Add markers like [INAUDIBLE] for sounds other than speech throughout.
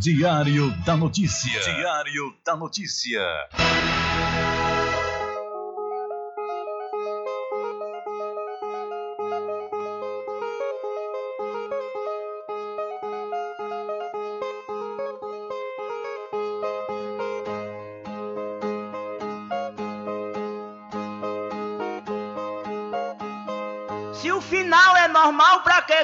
Diário da Notícia. Diário da Notícia. Se o final é normal,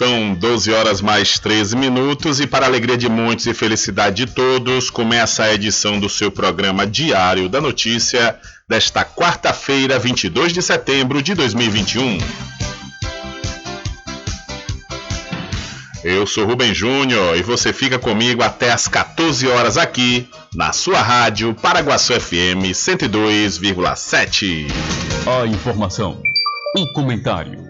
São 12 horas mais 13 minutos e para alegria de muitos e felicidade de todos, começa a edição do seu programa Diário da Notícia desta quarta-feira, 22 de setembro de 2021. Eu sou Rubem Júnior e você fica comigo até às 14 horas aqui na sua rádio Paraguaçu FM 102,7. A informação, o comentário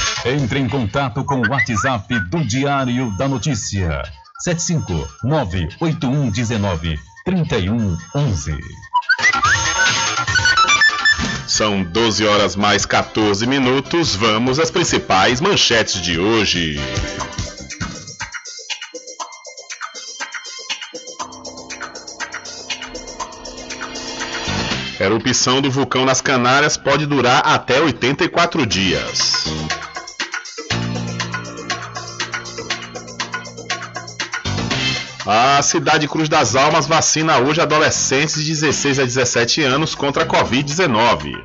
Entre em contato com o WhatsApp do Diário da Notícia. 759-8119-3111. São 12 horas mais 14 minutos. Vamos às principais manchetes de hoje. Erupção do vulcão nas Canárias pode durar até 84 dias. A cidade Cruz das Almas vacina hoje adolescentes de 16 a 17 anos contra a Covid-19.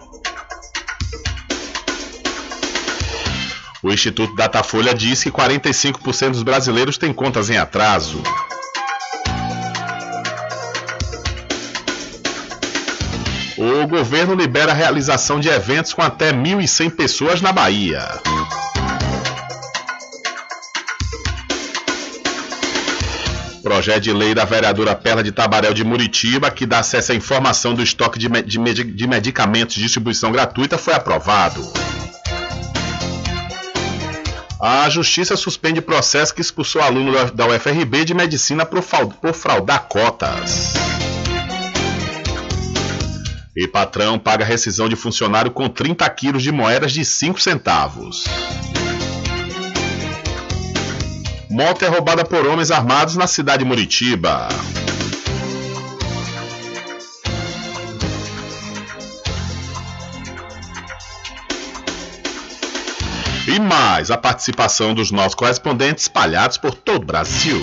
O Instituto Datafolha diz que 45% dos brasileiros têm contas em atraso. O governo libera a realização de eventos com até 1.100 pessoas na Bahia. Projeto de lei da vereadora Perla de Tabaréu de Muritiba, que dá acesso à informação do estoque de, de, medicamentos de distribuição gratuita, foi aprovado. A Justiça suspende processo que expulsou aluno da UFRB de medicina por fraudar cotas. E patrão paga rescisão de funcionário com 30 quilos de moedas de 5 centavos. Moto é roubada por homens armados na cidade de Muritiba. E mais a participação dos nossos correspondentes espalhados por todo o Brasil.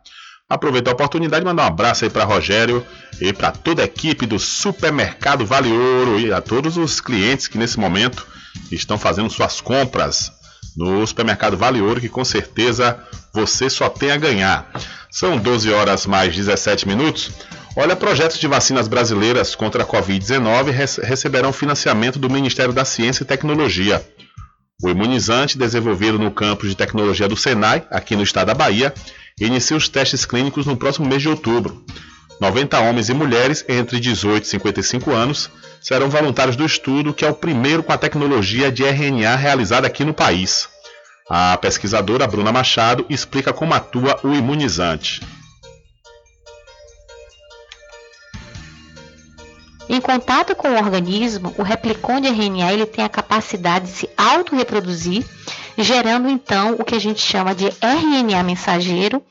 Aproveitar a oportunidade e mandar um abraço aí para Rogério e para toda a equipe do Supermercado Vale Ouro e a todos os clientes que nesse momento estão fazendo suas compras no Supermercado Vale Ouro, que com certeza você só tem a ganhar. São 12 horas mais 17 minutos. Olha, projetos de vacinas brasileiras contra a Covid-19 receberão financiamento do Ministério da Ciência e Tecnologia. O imunizante, desenvolvido no campus de tecnologia do Senai, aqui no estado da Bahia, inicia os testes clínicos no próximo mês de outubro. 90 homens e mulheres entre 18 e 55 anos serão voluntários do estudo, que é o primeiro com a tecnologia de RNA realizada aqui no país. A pesquisadora Bruna Machado explica como atua o imunizante. Em contato com o organismo, o replicon de RNA ele tem a capacidade de se autorreproduzir gerando então o que a gente chama de RNA mensageiro,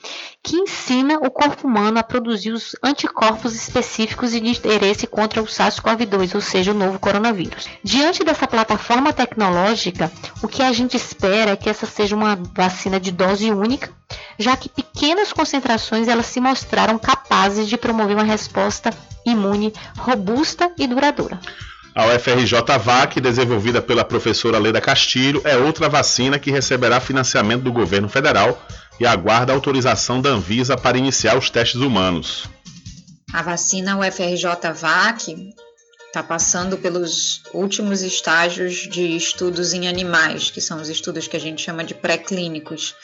que ensina o corpo humano a produzir os anticorpos específicos de interesse contra o SARS-CoV-2, ou seja, o novo coronavírus. Diante dessa plataforma tecnológica, o que a gente espera é que essa seja uma vacina de dose única, já que pequenas concentrações elas se mostraram capazes de promover uma resposta imune robusta e duradoura. A UFRJ-VAC, desenvolvida pela professora Leda Castilho, é outra vacina que receberá financiamento do governo federal e aguarda autorização da Anvisa para iniciar os testes humanos. A vacina UFRJ-VAC está passando pelos últimos estágios de estudos em animais, que são os estudos que a gente chama de pré-clínicos.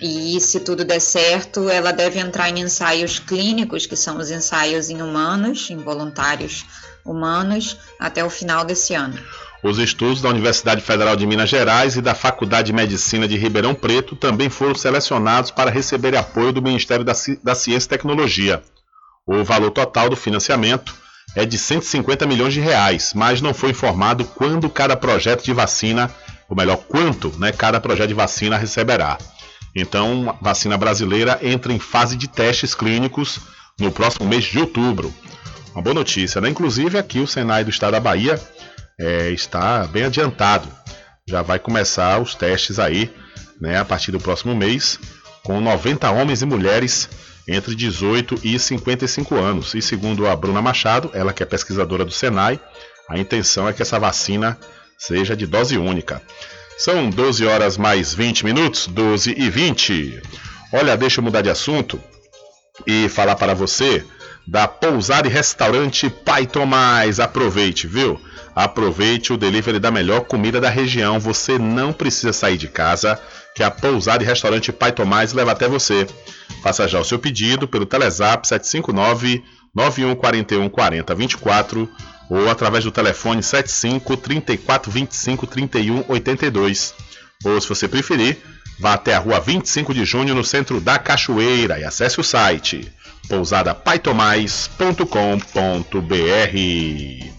E se tudo der certo, ela deve entrar em ensaios clínicos, que são os ensaios em humanos, em voluntários humanos, até o final desse ano. Os estudos da Universidade Federal de Minas Gerais e da Faculdade de Medicina de Ribeirão Preto também foram selecionados para receber apoio do Ministério da, da Ciência e Tecnologia. O valor total do financiamento é de 150 milhões de reais, mas não foi informado quando cada projeto de vacina, ou melhor, quanto né, cada projeto de vacina receberá. Então, a vacina brasileira entra em fase de testes clínicos no próximo mês de outubro. Uma boa notícia, né? Inclusive aqui o Senai do Estado da Bahia é, está bem adiantado. Já vai começar os testes aí, né, a partir do próximo mês, com 90 homens e mulheres entre 18 e 55 anos. E segundo a Bruna Machado, ela que é pesquisadora do Senai, a intenção é que essa vacina seja de dose única. São 12 horas mais 20 minutos, 12 e 20. Olha, deixa eu mudar de assunto e falar para você da pousada e restaurante Pai Tomás. Aproveite, viu? Aproveite o delivery da melhor comida da região. Você não precisa sair de casa, que a pousada e restaurante Pai Tomás leva até você. Faça já o seu pedido pelo Telezap 759 9141 4024 ou através do telefone 75 34 25 31 82. Ou se você preferir, vá até a rua 25 de junho no centro da Cachoeira e acesse o site pousadapaitomais.com.br.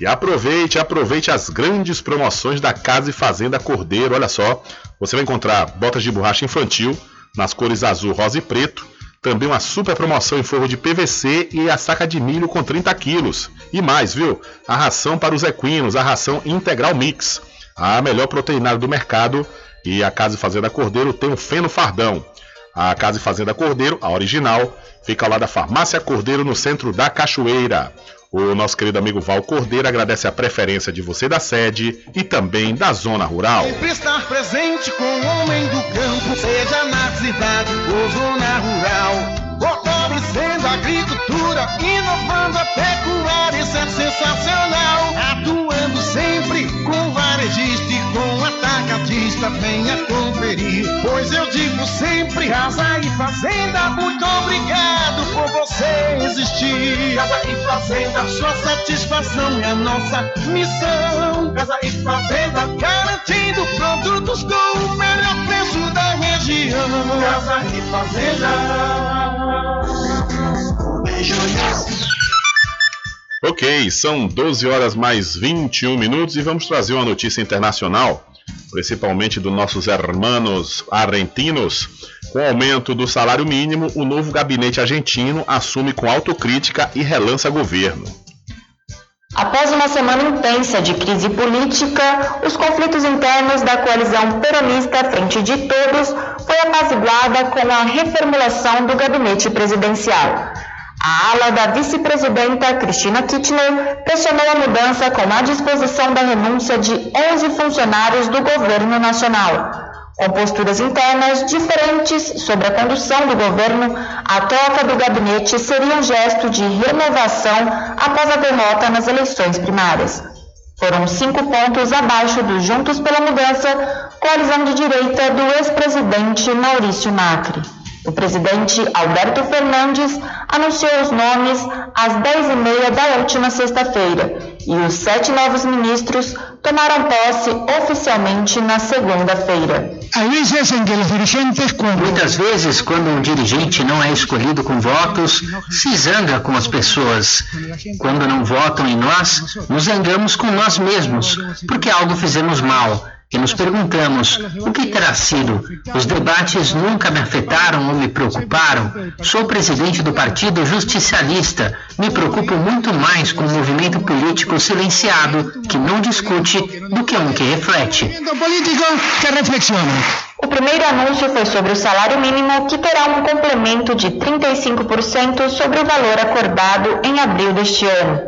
E aproveite, aproveite as grandes promoções da Casa e Fazenda Cordeiro. Olha só, você vai encontrar botas de borracha infantil nas cores azul, rosa e preto. Também uma super promoção em forro de PVC e a saca de milho com 30 quilos. E mais, viu? A ração para os equinos, a ração integral mix. A melhor proteinada do mercado. E a Casa e Fazenda Cordeiro tem o feno fardão. A Casa e Fazenda Cordeiro, a original, fica lá da Farmácia Cordeiro no centro da Cachoeira. O nosso querido amigo Val Cordeiro agradece a preferência de você da sede e também da zona rural. Sempre estar presente com o homem do campo, seja na cidade ou zona rural. Fortalecendo a agricultura, inovando a pecuária, isso é sensacional. Atuando sempre com venha conferir. Pois eu digo sempre, casa e fazenda, muito obrigado por você existir. Casa e fazenda, sua satisfação é nossa missão. Casa e fazenda, garantindo produtos com o melhor preço da região. Casa e fazenda. Ok, são 12 horas mais 21 minutos e vamos trazer uma notícia internacional, principalmente dos nossos hermanos argentinos. Com o aumento do salário mínimo, o novo gabinete argentino assume com autocrítica e relança governo. Após uma semana intensa de crise política, os conflitos internos da coalizão peronista Frente de Todos foi apaziguada com a reformulação do gabinete presidencial. A ala da vice-presidenta Cristina Kirchner pressionou a mudança com a disposição da renúncia de 11 funcionários do governo nacional. Com posturas internas diferentes sobre a condução do governo, a troca do gabinete seria um gesto de renovação após a derrota nas eleições primárias. Foram cinco pontos abaixo do Juntos pela Mudança, coalizão de direita do ex-presidente Maurício Macri. O presidente Alberto Fernandes anunciou os nomes às 10h30 da última sexta-feira e os sete novos ministros tomaram posse oficialmente na segunda-feira. Muitas vezes, quando um dirigente não é escolhido com votos, se zanga com as pessoas. Quando não votam em nós, nos zangamos com nós mesmos, porque algo fizemos mal e nos perguntamos o que terá sido. Os debates nunca me afetaram ou me preocuparam. Sou presidente do Partido Justicialista. Me preocupo muito mais com o movimento político silenciado, que não discute, do que um que reflete. O primeiro anúncio foi sobre o salário mínimo, que terá um complemento de 35% sobre o valor acordado em abril deste ano.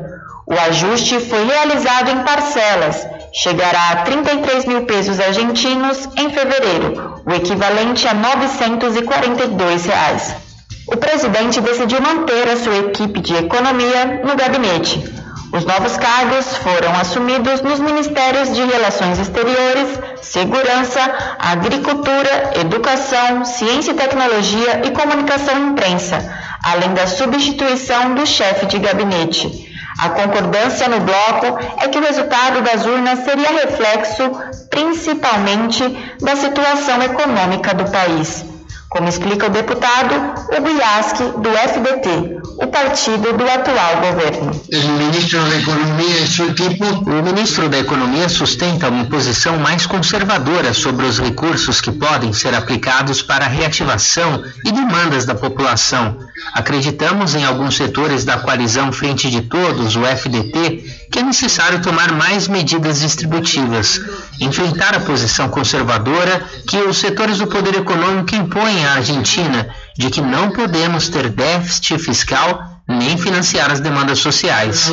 O ajuste foi realizado em parcelas chegará a 33 mil pesos argentinos em fevereiro, o equivalente a 942 reais. o presidente decidiu manter a sua equipe de economia no gabinete. Os novos cargos foram assumidos nos Ministérios de Relações Exteriores, Segurança, Agricultura, Educação, Ciência e Tecnologia e Comunicação e Imprensa, além da substituição do chefe de gabinete. A concordância no bloco é que o resultado das urnas seria reflexo, principalmente, da situação econômica do país. Como explica o deputado Yasky, do FDT, o partido do atual governo. O ministro da Economia e seu equipe. O ministro da Economia sustenta uma posição mais conservadora sobre os recursos que podem ser aplicados para a reativação e demandas da população. Acreditamos em alguns setores da coalizão Frente de Todos, o FDT, que é necessário tomar mais medidas distributivas, enfrentar a posição conservadora que os setores do poder econômico impõem à Argentina de que não podemos ter déficit fiscal nem financiar as demandas sociais.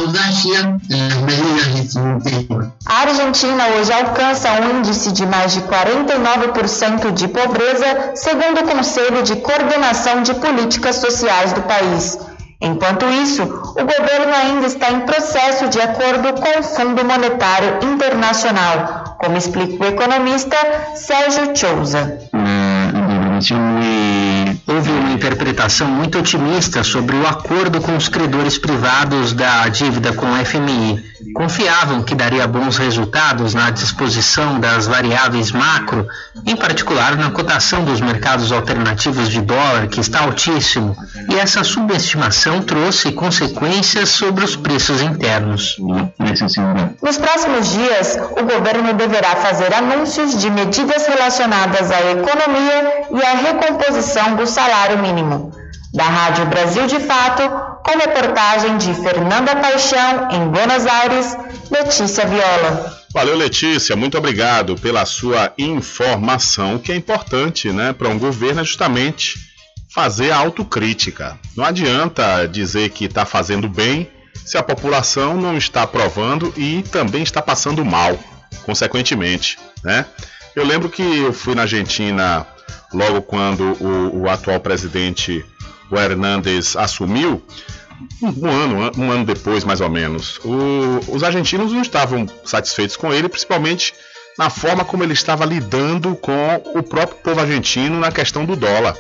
A Argentina hoje alcança um índice de mais de 49% de pobreza, segundo o Conselho de Coordenação de Políticas Sociais do país. Enquanto isso, o governo ainda está em processo de acordo com o Fundo Monetário Internacional, como explica o economista Sérgio Chouza. Houve uma interpretação muito otimista sobre o acordo com os credores privados da dívida com o FMI. Confiavam que daria bons resultados na disposição das variáveis macro, em particular na cotação dos mercados alternativos de dólar, que está altíssimo, e essa subestimação trouxe consequências sobre os preços internos. Nos próximos dias, o governo deverá fazer anúncios de medidas relacionadas à economia e à recomposição do salário mínimo. Da Rádio Brasil de Fato, com reportagem de Fernanda Paixão, em Buenos Aires, Letícia Viola. Valeu, Letícia. Muito obrigado pela sua informação, que é importante né, para um governo, é justamente fazer a autocrítica. Não adianta dizer que está fazendo bem se a população não está aprovando e também está passando mal, consequentemente. Né? Eu lembro que eu fui na Argentina logo quando o, o atual presidente, o Hernandes, assumiu, um ano, um ano depois, mais ou menos. O, os argentinos não estavam satisfeitos com ele, principalmente na forma como ele estava lidando com o próprio povo argentino na questão do dólar.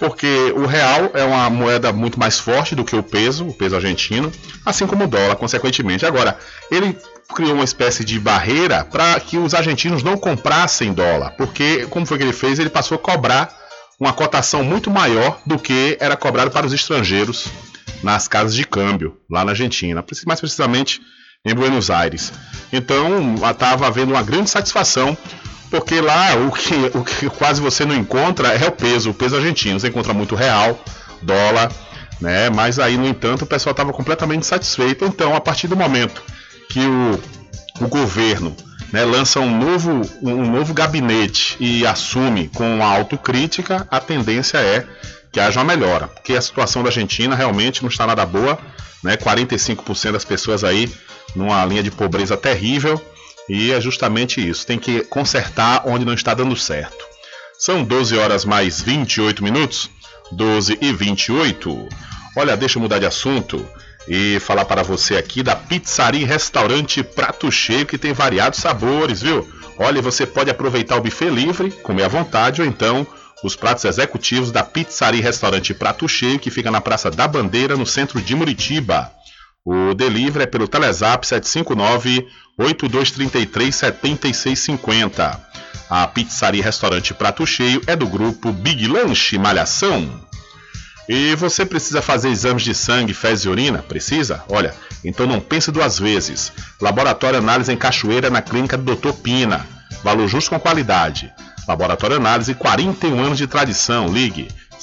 Porque o real é uma moeda muito mais forte do que o peso, o peso argentino, assim como o dólar, consequentemente. Agora, ele criou uma espécie de barreira para que os argentinos não comprassem dólar, porque como foi que ele fez? Ele passou a cobrar uma cotação muito maior do que era cobrado para os estrangeiros nas casas de câmbio lá na Argentina, mais precisamente em Buenos Aires. Então estava havendo uma grande satisfação, porque lá o que, o que quase você não encontra é o peso, o peso argentino. Você encontra muito real, dólar, né? Mas aí, no entanto, o pessoal estava completamente satisfeito. Então, a partir do momento que o, o governo né, lança um novo, um novo gabinete e assume com a autocrítica, a tendência é que haja uma melhora, porque a situação da Argentina realmente não está nada boa, né? 45% das pessoas aí numa linha de pobreza terrível, e é justamente isso, tem que consertar onde não está dando certo. São 12 horas mais 28 minutos, 12 e 28. Olha, deixa eu mudar de assunto e falar para você aqui da Pizzaria Restaurante Prato Cheio, que tem variados sabores, viu? Olha, você pode aproveitar o buffet livre, comer à vontade, ou então os pratos executivos da Pizzaria Restaurante Prato Cheio, que fica na Praça da Bandeira, no centro de Muritiba. O delivery é pelo Telezap 759 8233 7650. A Pizzaria Restaurante Prato Cheio é do grupo Big Lanche Malhação. E você precisa fazer exames de sangue, fezes e urina? Precisa? Olha, então não pense duas vezes. Laboratório Análise em Cachoeira, na clínica do Dr. Pina. Valor justo com qualidade. Laboratório Análise, 41 anos de tradição. Ligue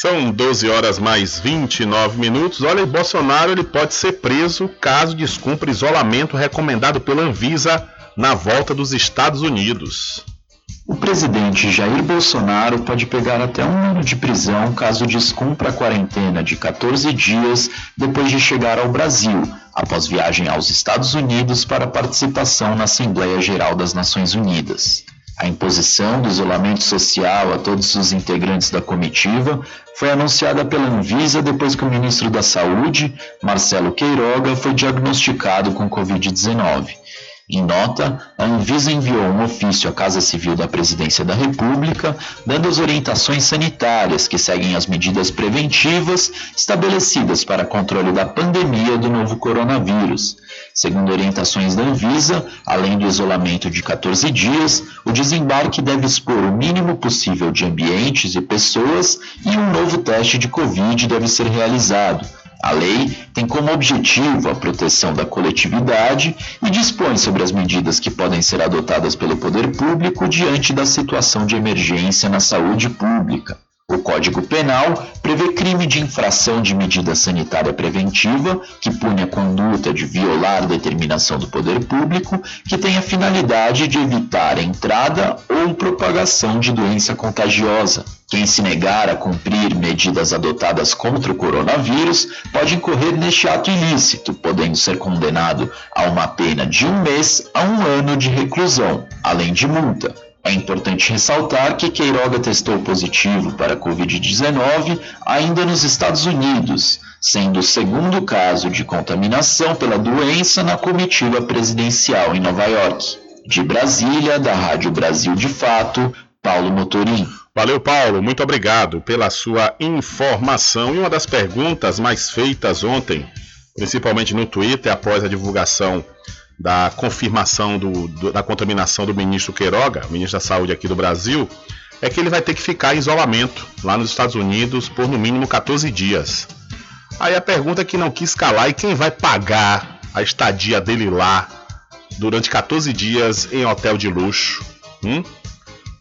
São 12 horas mais 29 minutos. Olha, Bolsonaro ele pode ser preso caso descumpra isolamento recomendado pela Anvisa na volta dos Estados Unidos. O presidente Jair Bolsonaro pode pegar até um ano de prisão caso descumpra a quarentena de 14 dias depois de chegar ao Brasil, após viagem aos Estados Unidos para participação na Assembleia Geral das Nações Unidas. A imposição do isolamento social a todos os integrantes da comitiva foi anunciada pela Anvisa depois que o ministro da Saúde, Marcelo Queiroga, foi diagnosticado com Covid-19. Em nota, a Anvisa enviou um ofício à Casa Civil da Presidência da República, dando as orientações sanitárias que seguem as medidas preventivas estabelecidas para controle da pandemia do novo coronavírus. Segundo orientações da Anvisa, além do isolamento de 14 dias, o desembarque deve expor o mínimo possível de ambientes e pessoas e um novo teste de Covid deve ser realizado a lei tem como objetivo a proteção da coletividade e dispõe sobre as medidas que podem ser adotadas pelo poder público diante da situação de emergência na saúde pública. O Código Penal prevê crime de infração de medida sanitária preventiva, que pune a conduta de violar determinação do poder público, que tem a finalidade de evitar a entrada ou propagação de doença contagiosa. Quem se negar a cumprir medidas adotadas contra o coronavírus pode incorrer neste ato ilícito, podendo ser condenado a uma pena de um mês a um ano de reclusão, além de multa. É importante ressaltar que Queiroga testou positivo para Covid-19 ainda nos Estados Unidos, sendo o segundo caso de contaminação pela doença na comitiva presidencial em Nova York. De Brasília, da Rádio Brasil de Fato, Paulo Motorim. Valeu, Paulo. Muito obrigado pela sua informação. E uma das perguntas mais feitas ontem, principalmente no Twitter, após a divulgação da confirmação do, do, da contaminação do ministro Queiroga, ministro da Saúde aqui do Brasil, é que ele vai ter que ficar em isolamento lá nos Estados Unidos por no mínimo 14 dias. Aí a pergunta é que não quis calar e quem vai pagar a estadia dele lá durante 14 dias em hotel de luxo? Hum?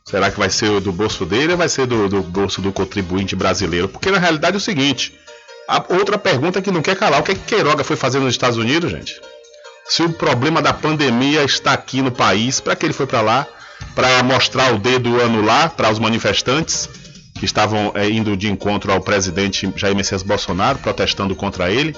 Será que vai ser do bolso dele ou vai ser do, do bolso do contribuinte brasileiro? Porque na realidade é o seguinte: a outra pergunta que não quer calar, o que, é que Queiroga foi fazer nos Estados Unidos, gente? Se o problema da pandemia está aqui no país, para que ele foi para lá? Para mostrar o dedo anular para os manifestantes que estavam é, indo de encontro ao presidente Jair Messias Bolsonaro, protestando contra ele.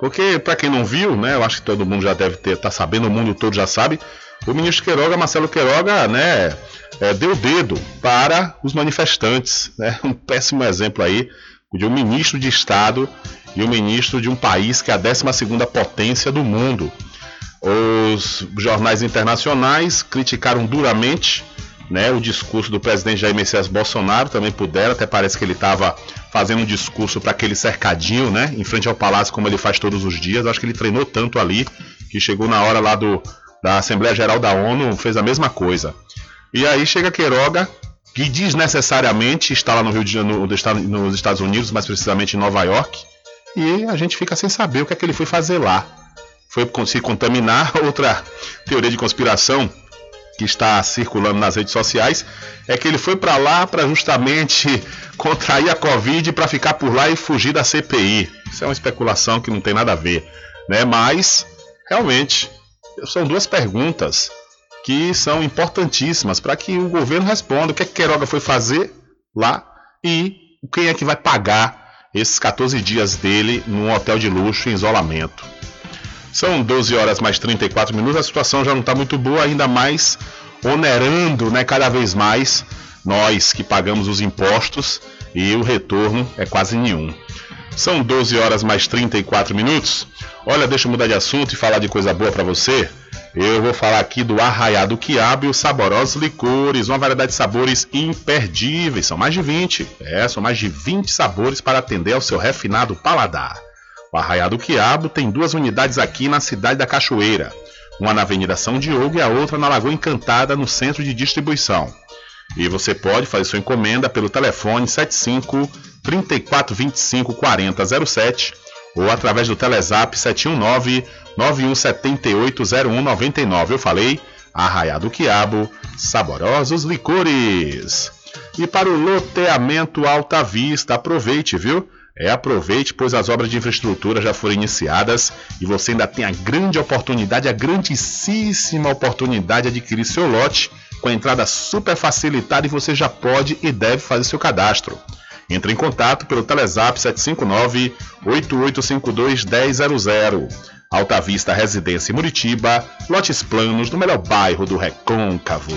Porque, para quem não viu, né, eu acho que todo mundo já deve estar tá sabendo, o mundo todo já sabe, o ministro Queiroga, Marcelo Queiroga, né, é, deu dedo para os manifestantes. Né, [LAUGHS] um péssimo exemplo aí de um ministro de Estado e um ministro de um país que é a 12 potência do mundo. Os jornais internacionais criticaram duramente né, o discurso do presidente Jair Messias Bolsonaro, também puderam, até parece que ele estava fazendo um discurso para aquele cercadinho, né, em frente ao palácio, como ele faz todos os dias. Acho que ele treinou tanto ali que chegou na hora lá do, da Assembleia Geral da ONU, fez a mesma coisa. E aí chega Queiroga, que desnecessariamente está lá no Rio de Janeiro, nos Estados Unidos, mais precisamente em Nova York, e a gente fica sem saber o que é que ele foi fazer lá. Foi se contaminar? [LAUGHS] Outra teoria de conspiração que está circulando nas redes sociais é que ele foi para lá para justamente [LAUGHS] contrair a Covid para ficar por lá e fugir da CPI. Isso é uma especulação que não tem nada a ver, né? Mas realmente são duas perguntas que são importantíssimas para que o governo responda o que, é que Queiroga foi fazer lá e quem é que vai pagar esses 14 dias dele num hotel de luxo em isolamento. São 12 horas mais 34 minutos, a situação já não está muito boa, ainda mais onerando né, cada vez mais nós que pagamos os impostos e o retorno é quase nenhum. São 12 horas mais 34 minutos. Olha, deixa eu mudar de assunto e falar de coisa boa para você. Eu vou falar aqui do Arraiado Quiabo e os saborosos licores, uma variedade de sabores imperdíveis, são mais de 20. É, são mais de 20 sabores para atender ao seu refinado paladar. O Arraiado Quiabo tem duas unidades aqui na cidade da Cachoeira. uma na Avenida São Diogo e a outra na Lagoa Encantada, no centro de distribuição. E você pode fazer sua encomenda pelo telefone 75 3425 4007 ou através do Telezap 719 91780199. Eu falei, Arraiá do Quiabo, saborosos licores. E para o loteamento Alta Vista, aproveite, viu? É, aproveite, pois as obras de infraestrutura já foram iniciadas e você ainda tem a grande oportunidade, a grandíssima oportunidade de adquirir seu lote com a entrada super facilitada e você já pode e deve fazer seu cadastro. Entre em contato pelo Telezap 759-8852-1000. Alta Vista Residência Muritiba, lotes planos no melhor bairro do Recôncavo.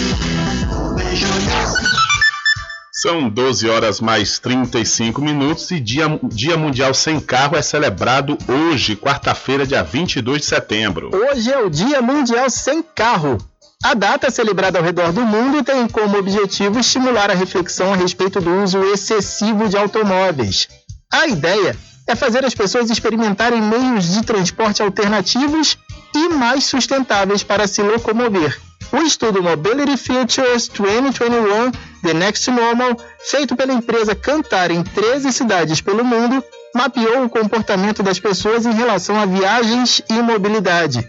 São 12 horas mais 35 minutos e dia, dia Mundial Sem Carro é celebrado hoje, quarta-feira, dia 22 de setembro. Hoje é o Dia Mundial Sem Carro. A data, celebrada ao redor do mundo, tem como objetivo estimular a reflexão a respeito do uso excessivo de automóveis. A ideia é fazer as pessoas experimentarem meios de transporte alternativos e mais sustentáveis para se locomover. O estudo Mobility Futures 2021 The Next Normal, feito pela empresa Cantar em 13 cidades pelo mundo, mapeou o comportamento das pessoas em relação a viagens e mobilidade.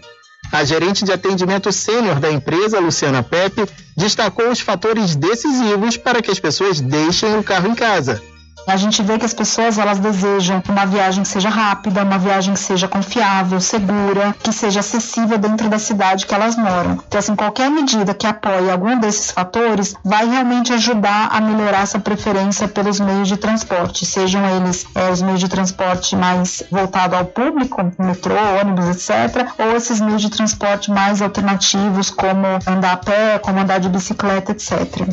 A gerente de atendimento sênior da empresa, Luciana Pepe, destacou os fatores decisivos para que as pessoas deixem o carro em casa. A gente vê que as pessoas elas desejam uma viagem que seja rápida, uma viagem que seja confiável, segura, que seja acessível dentro da cidade que elas moram. Então, assim, qualquer medida que apoie algum desses fatores vai realmente ajudar a melhorar essa preferência pelos meios de transporte, sejam eles é, os meios de transporte mais voltados ao público, metrô, ônibus, etc., ou esses meios de transporte mais alternativos, como andar a pé, como andar de bicicleta, etc.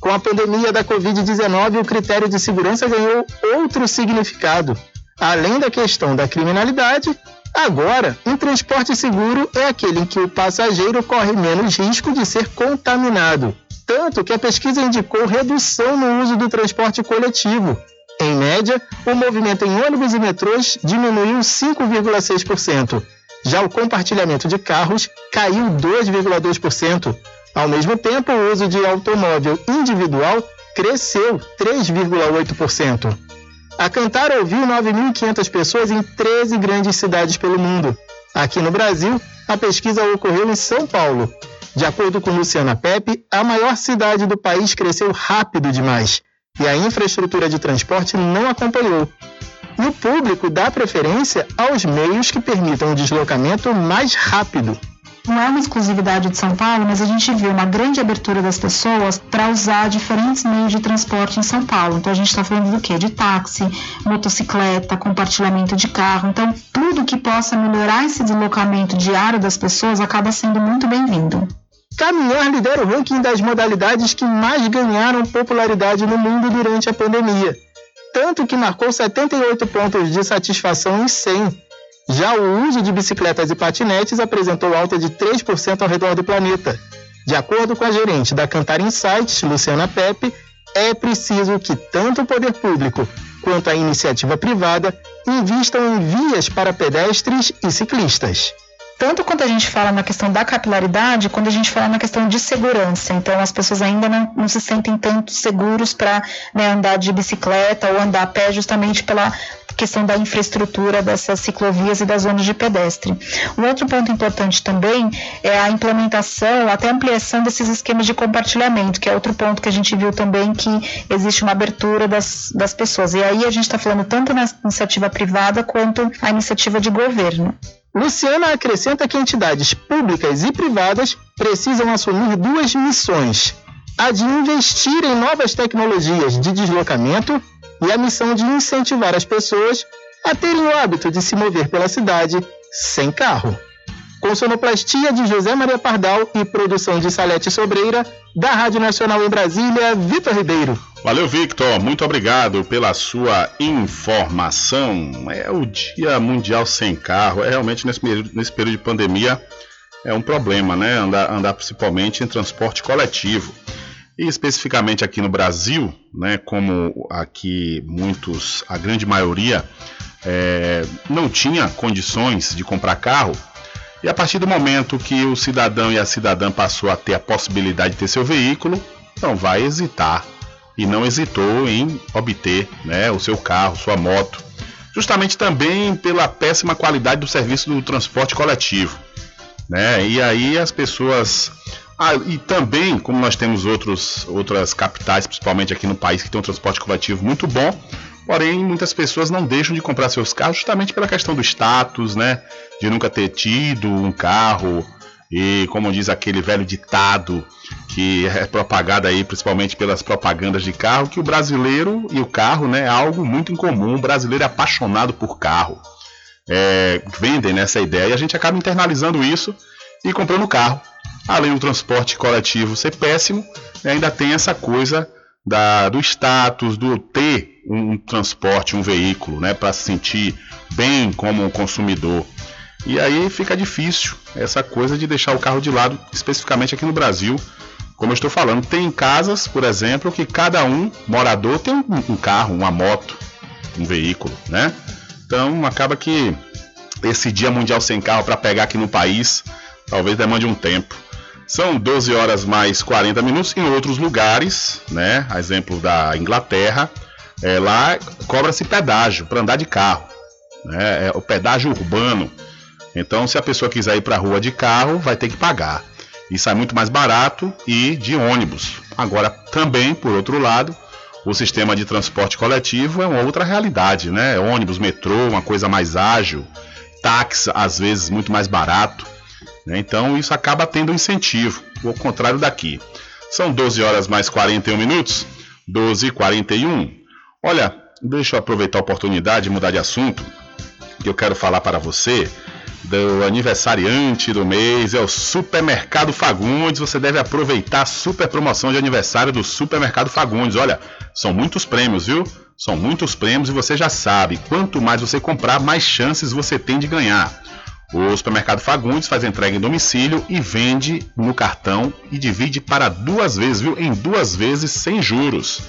Com a pandemia da Covid-19, o critério de segurança ganhou outro significado. Além da questão da criminalidade, agora, um transporte seguro é aquele em que o passageiro corre menos risco de ser contaminado. Tanto que a pesquisa indicou redução no uso do transporte coletivo. Em média, o movimento em ônibus e metrôs diminuiu 5,6%. Já o compartilhamento de carros caiu 2,2%. Ao mesmo tempo, o uso de automóvel individual cresceu 3,8%. A Cantar ouviu 9.500 pessoas em 13 grandes cidades pelo mundo. Aqui no Brasil, a pesquisa ocorreu em São Paulo. De acordo com Luciana Pepe, a maior cidade do país cresceu rápido demais e a infraestrutura de transporte não acompanhou. E o público dá preferência aos meios que permitam o deslocamento mais rápido não é uma exclusividade de São Paulo, mas a gente viu uma grande abertura das pessoas para usar diferentes meios de transporte em São Paulo. Então a gente está falando do quê? De táxi, motocicleta, compartilhamento de carro. Então tudo que possa melhorar esse deslocamento diário das pessoas acaba sendo muito bem-vindo. Caminhar lidera o ranking das modalidades que mais ganharam popularidade no mundo durante a pandemia. Tanto que marcou 78 pontos de satisfação em 100 já o uso de bicicletas e patinetes apresentou alta de 3% ao redor do planeta. De acordo com a gerente da Cantar Insights, Luciana Pepe, é preciso que tanto o poder público quanto a iniciativa privada invistam em vias para pedestres e ciclistas tanto quando a gente fala na questão da capilaridade, quando a gente fala na questão de segurança. Então, as pessoas ainda não, não se sentem tanto seguros para né, andar de bicicleta ou andar a pé, justamente pela questão da infraestrutura dessas ciclovias e das zonas de pedestre. Um outro ponto importante também é a implementação, até ampliação desses esquemas de compartilhamento, que é outro ponto que a gente viu também que existe uma abertura das, das pessoas. E aí a gente está falando tanto na iniciativa privada quanto a iniciativa de governo. Luciana acrescenta que entidades públicas e privadas precisam assumir duas missões: a de investir em novas tecnologias de deslocamento e a missão de incentivar as pessoas a terem o hábito de se mover pela cidade sem carro. com sonoplastia de José Maria Pardal e produção de Salete Sobreira, da Rádio Nacional em Brasília, Vitor Ribeiro. Valeu, Victor. Muito obrigado pela sua informação. É o Dia Mundial Sem Carro. É realmente nesse, nesse período de pandemia é um problema, né? Andar, andar principalmente em transporte coletivo. E especificamente aqui no Brasil, né? Como aqui muitos, a grande maioria, é, não tinha condições de comprar carro. E a partir do momento que o cidadão e a cidadã passou a ter a possibilidade de ter seu veículo, não vai hesitar e não hesitou em obter né, o seu carro, sua moto, justamente também pela péssima qualidade do serviço do transporte coletivo. Né? E aí as pessoas. Ah, e também, como nós temos outros, outras capitais, principalmente aqui no país, que tem um transporte coletivo muito bom, porém muitas pessoas não deixam de comprar seus carros justamente pela questão do status, né? De nunca ter tido um carro e como diz aquele velho ditado que é propagado aí principalmente pelas propagandas de carro, que o brasileiro e o carro né, é algo muito incomum. O brasileiro é apaixonado por carro. É, vendem nessa ideia e a gente acaba internalizando isso e comprando carro. Além do transporte coletivo ser péssimo, ainda tem essa coisa da, do status, do ter um, um transporte, um veículo, né, para se sentir bem como consumidor. E aí fica difícil essa coisa de deixar o carro de lado, especificamente aqui no Brasil. Como eu estou falando, tem casas, por exemplo, que cada um morador tem um, um carro, uma moto, um veículo, né? Então acaba que esse Dia Mundial Sem Carro para pegar aqui no país talvez demande um tempo. São 12 horas mais 40 minutos. Em outros lugares, né? A exemplo da Inglaterra, é, lá cobra-se pedágio para andar de carro. Né? É o pedágio urbano. Então, se a pessoa quiser ir para a rua de carro, vai ter que pagar. E sai muito mais barato e de ônibus. Agora, também, por outro lado, o sistema de transporte coletivo é uma outra realidade, né? Ônibus, metrô, uma coisa mais ágil, táxi, às vezes, muito mais barato. Né? Então, isso acaba tendo incentivo, o contrário daqui. São 12 horas mais 41 minutos, 12 e 41. Olha, deixa eu aproveitar a oportunidade e mudar de assunto, que eu quero falar para você do aniversariante do mês é o Supermercado Fagundes. Você deve aproveitar a super promoção de aniversário do Supermercado Fagundes. Olha, são muitos prêmios, viu? São muitos prêmios e você já sabe, quanto mais você comprar, mais chances você tem de ganhar. O Supermercado Fagundes faz entrega em domicílio e vende no cartão e divide para duas vezes, viu? Em duas vezes sem juros.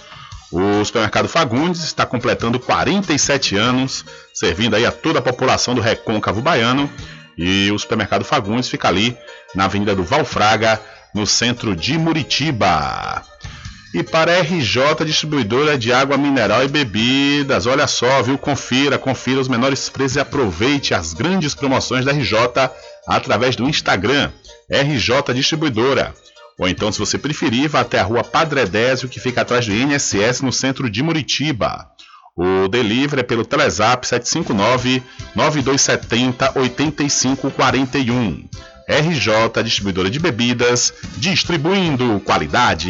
O supermercado Fagundes está completando 47 anos, servindo aí a toda a população do Recôncavo Baiano. E o supermercado Fagundes fica ali na Avenida do Valfraga, no centro de Muritiba. E para a RJ Distribuidora de Água Mineral e Bebidas, olha só, viu? Confira, confira os menores preços e aproveite as grandes promoções da RJ através do Instagram, RJ Distribuidora. Ou então, se você preferir, vá até a rua Padre Désio, que fica atrás do INSS, no centro de Muritiba. O delivery é pelo Telezap 759-9270-8541. RJ Distribuidora de Bebidas, distribuindo qualidade.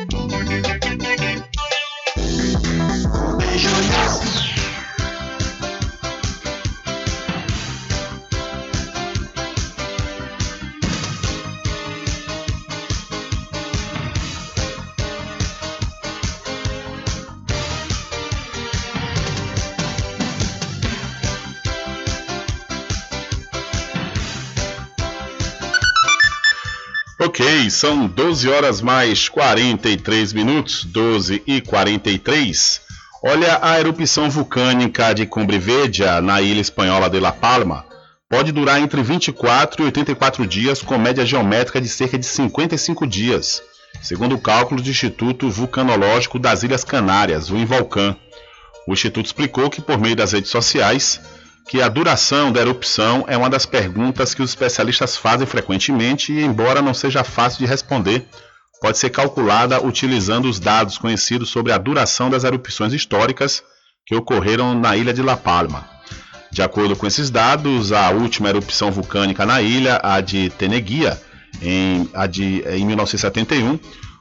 Júnior. Ok, são 12 horas mais 43 minutos, 12 e 43. Olha, a erupção vulcânica de Cumbre Verde, na ilha espanhola de La Palma, pode durar entre 24 e 84 dias, com média geométrica de cerca de 55 dias, segundo o cálculo do Instituto Vulcanológico das Ilhas Canárias, o Involcan. O Instituto explicou que, por meio das redes sociais, que a duração da erupção é uma das perguntas que os especialistas fazem frequentemente e, embora não seja fácil de responder, pode ser calculada utilizando os dados conhecidos sobre a duração das erupções históricas que ocorreram na ilha de La Palma. De acordo com esses dados, a última erupção vulcânica na ilha, a de Teneguia, em, a de, em 1971,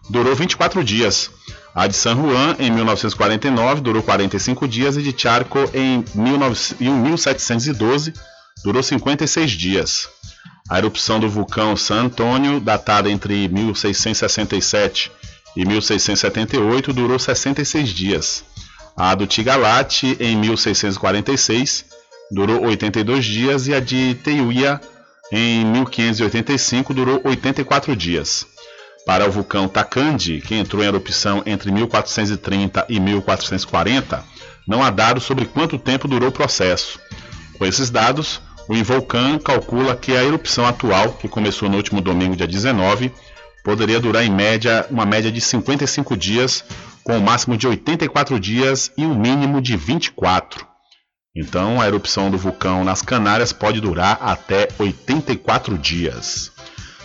durou 24 dias a de San Juan, em 1949, durou 45 dias e de Charco, em 1712, durou 56 dias. A erupção do vulcão San Antônio, datada entre 1667 e 1678, durou 66 dias. A do Tigalate, em 1646, durou 82 dias e a de Teiuia, em 1585, durou 84 dias para o vulcão Takandi, que entrou em erupção entre 1430 e 1440, não há dados sobre quanto tempo durou o processo. Com esses dados, o Involcan calcula que a erupção atual, que começou no último domingo, dia 19, poderia durar em média uma média de 55 dias, com um máximo de 84 dias e um mínimo de 24. Então, a erupção do vulcão nas Canárias pode durar até 84 dias.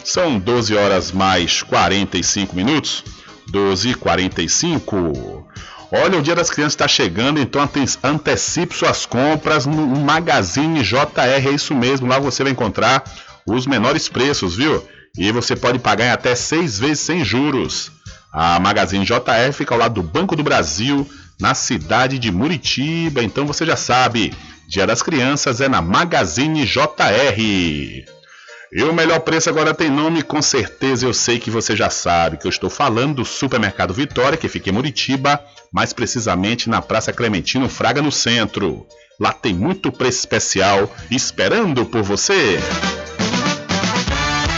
São 12 horas mais 45 minutos. 12 e 45. Olha, o Dia das Crianças está chegando, então antecipe suas compras no Magazine JR. É isso mesmo, lá você vai encontrar os menores preços, viu? E você pode pagar em até seis vezes sem juros. A Magazine JR fica ao lado do Banco do Brasil, na cidade de Muritiba. Então você já sabe, Dia das Crianças é na Magazine JR. E o melhor preço agora tem nome, com certeza eu sei que você já sabe, que eu estou falando do Supermercado Vitória, que fica em Muritiba, mais precisamente na Praça Clementino Fraga, no centro. Lá tem muito preço especial esperando por você.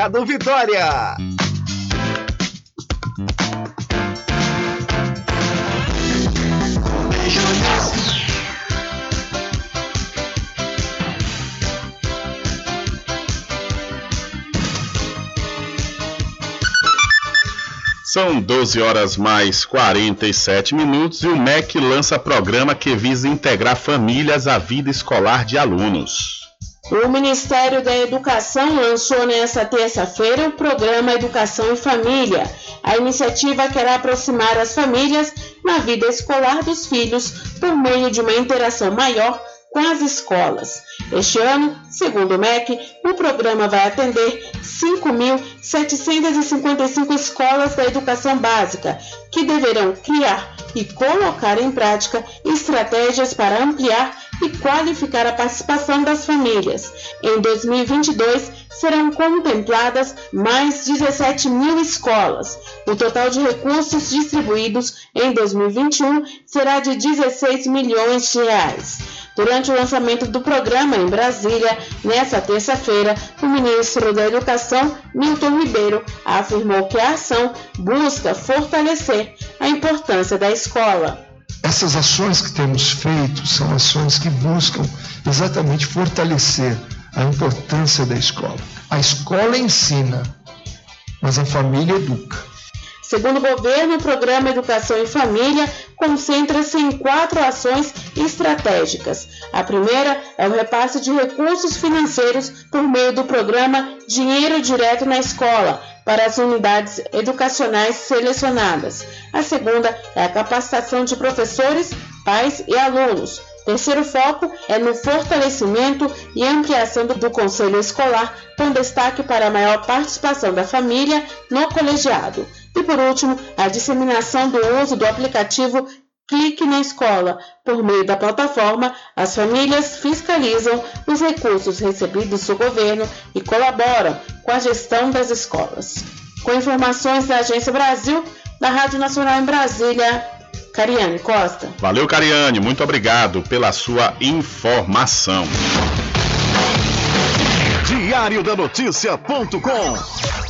Mercado Vitória. São 12 horas mais 47 minutos e o MEC lança programa que visa integrar famílias à vida escolar de alunos. O Ministério da Educação lançou nesta terça-feira o programa Educação e Família. A iniciativa quer aproximar as famílias na vida escolar dos filhos por meio de uma interação maior com as escolas. Este ano, segundo o MEC, o programa vai atender 5.755 escolas da educação básica, que deverão criar e colocar em prática estratégias para ampliar e qualificar a participação das famílias. Em 2022, serão contempladas mais 17 mil escolas. O total de recursos distribuídos em 2021 será de 16 milhões de reais. Durante o lançamento do programa em Brasília, nesta terça-feira, o ministro da Educação, Milton Ribeiro, afirmou que a ação busca fortalecer a importância da escola. Essas ações que temos feito são ações que buscam exatamente fortalecer a importância da escola. A escola ensina, mas a família educa. Segundo o governo, o programa Educação e Família concentra-se em quatro ações estratégicas. A primeira é o repasse de recursos financeiros por meio do programa Dinheiro Direto na Escola para as unidades educacionais selecionadas. A segunda é a capacitação de professores, pais e alunos. Terceiro foco é no fortalecimento e ampliação do conselho escolar, com destaque para a maior participação da família no colegiado. E por último, a disseminação do uso do aplicativo Clique na Escola. Por meio da plataforma, as famílias fiscalizam os recursos recebidos do governo e colaboram com a gestão das escolas. Com informações da Agência Brasil, da Rádio Nacional em Brasília, Cariane Costa. Valeu, Cariane. Muito obrigado pela sua informação. Diário da Notícia.com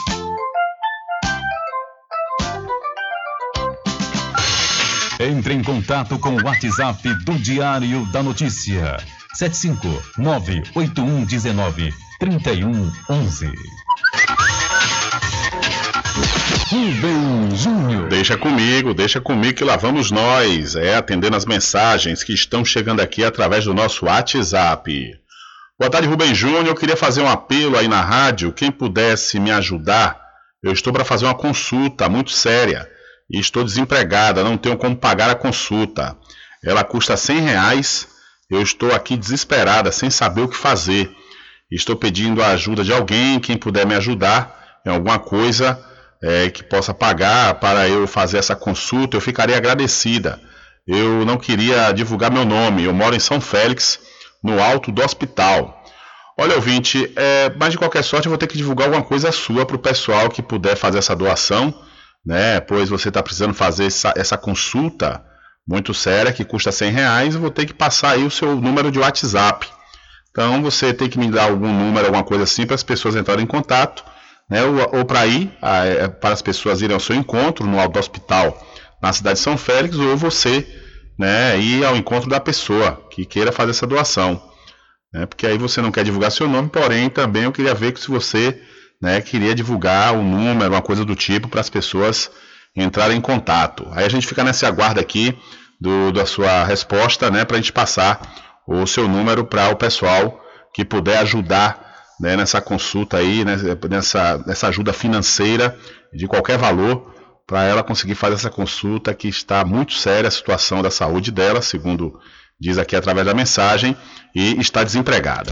Entre em contato com o WhatsApp do Diário da Notícia. 759-8119-3111. Rubem Júnior. Deixa comigo, deixa comigo que lá vamos nós, é, atendendo as mensagens que estão chegando aqui através do nosso WhatsApp. Boa tarde, Rubem Júnior. Eu queria fazer um apelo aí na rádio. Quem pudesse me ajudar, eu estou para fazer uma consulta muito séria e estou desempregada, não tenho como pagar a consulta. Ela custa 100 reais. Eu estou aqui desesperada, sem saber o que fazer. Estou pedindo a ajuda de alguém, quem puder me ajudar em alguma coisa é, que possa pagar para eu fazer essa consulta, eu ficaria agradecida. Eu não queria divulgar meu nome, eu moro em São Félix, no alto do hospital. Olha, ouvinte, é, mas de qualquer sorte eu vou ter que divulgar alguma coisa sua para o pessoal que puder fazer essa doação né? Pois você está precisando fazer essa, essa, consulta muito séria que custa 100 reais, eu vou ter que passar aí o seu número de WhatsApp. Então você tem que me dar algum número, alguma coisa assim para as pessoas entrarem em contato, né? Ou, ou para ir, é, para as pessoas irem ao seu encontro no Alto Hospital na cidade de São Félix, ou você, né, ir ao encontro da pessoa que queira fazer essa doação. Né? Porque aí você não quer divulgar seu nome, porém também eu queria ver que se você né, queria divulgar o número, uma coisa do tipo, para as pessoas entrarem em contato. Aí a gente fica nesse aguardo aqui do, da sua resposta, né, para a gente passar o seu número para o pessoal que puder ajudar né, nessa consulta aí, né, nessa, nessa ajuda financeira de qualquer valor, para ela conseguir fazer essa consulta que está muito séria a situação da saúde dela, segundo diz aqui através da mensagem, e está desempregada.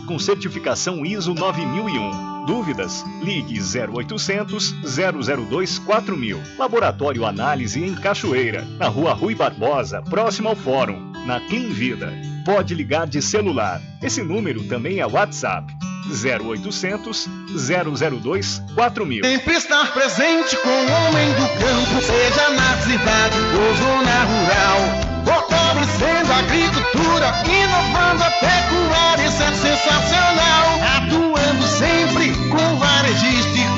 com certificação ISO 9001. Dúvidas? Ligue 0800 002 4000. Laboratório Análise em Cachoeira, na Rua Rui Barbosa, próximo ao Fórum, na Clean Vida. Pode ligar de celular. Esse número também é WhatsApp. 0800 002 4000. Sempre estar presente com o homem do campo, seja na cidade ou zona rural. Fortalecendo a agricultura, inovando a pecuária, isso é sensacional. Atuando sempre com varejista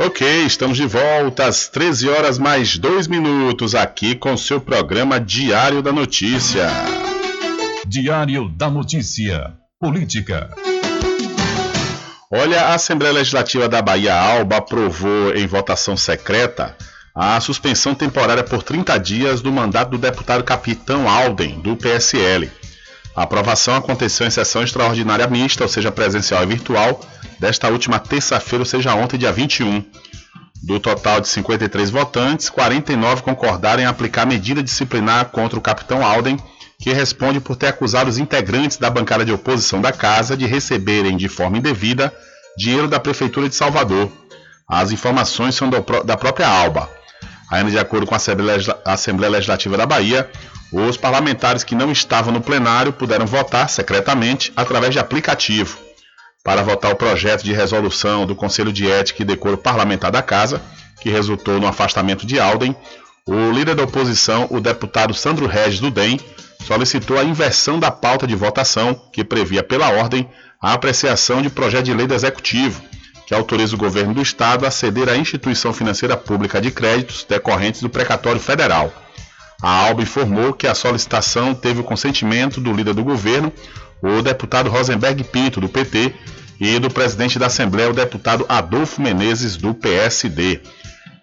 Ok, estamos de volta às 13 horas mais 2 minutos aqui com seu programa Diário da Notícia. Diário da Notícia. Política. Olha, a Assembleia Legislativa da Bahia Alba aprovou em votação secreta a suspensão temporária por 30 dias do mandato do deputado Capitão Alden, do PSL. A aprovação aconteceu em sessão extraordinária mista, ou seja, presencial e virtual, desta última terça-feira, ou seja, ontem, dia 21. Do total de 53 votantes, 49 concordaram em aplicar medida disciplinar contra o capitão Alden, que responde por ter acusado os integrantes da bancada de oposição da casa de receberem de forma indevida dinheiro da Prefeitura de Salvador. As informações são do, da própria Alba. Ainda de acordo com a Assembleia, Legislativa da Bahia, os parlamentares que não estavam no plenário puderam votar secretamente através de aplicativo. Para votar o projeto de resolução do Conselho de Ética e Decoro Parlamentar da Casa, que resultou no afastamento de Alden, o líder da oposição, o deputado Sandro Regis do DEM, solicitou a inversão da pauta de votação, que previa pela ordem a apreciação de projeto de lei do Executivo, que autoriza o governo do Estado a ceder à instituição financeira pública de créditos decorrentes do precatório federal. A ALBA informou que a solicitação teve o consentimento do líder do governo, o deputado Rosenberg Pinto, do PT, e do presidente da Assembleia, o deputado Adolfo Menezes, do PSD.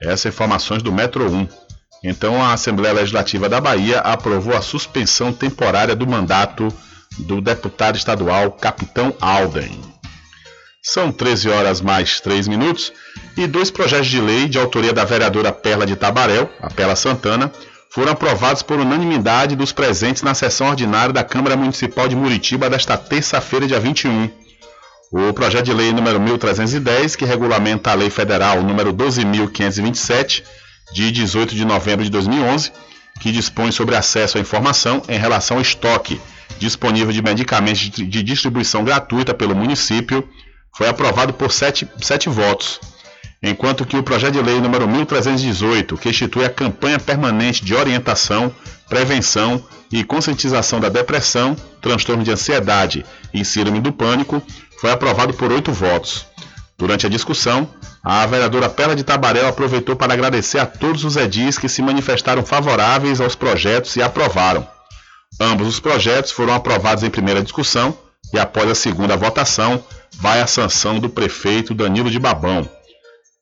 Essas informações do Metro 1. Então, a Assembleia Legislativa da Bahia aprovou a suspensão temporária do mandato do deputado estadual Capitão Alden. São 13 horas mais 3 minutos e dois projetos de lei de autoria da vereadora Perla de Tabarel, a Perla Santana, foram aprovados por unanimidade dos presentes na sessão ordinária da Câmara Municipal de Muritiba desta terça-feira, dia 21. O projeto de lei número 1310, que regulamenta a Lei Federal número 12527, de 18 de novembro de 2011, que dispõe sobre acesso à informação em relação ao estoque disponível de medicamentos de distribuição gratuita pelo município, foi aprovado por sete, sete votos. Enquanto que o projeto de lei número 1318, que institui a campanha permanente de orientação, prevenção e conscientização da depressão, transtorno de ansiedade e síndrome do pânico, foi aprovado por oito votos. Durante a discussão, a vereadora Pela de Tabarel aproveitou para agradecer a todos os edis que se manifestaram favoráveis aos projetos e aprovaram. Ambos os projetos foram aprovados em primeira discussão e após a segunda votação, vai a sanção do prefeito Danilo de Babão.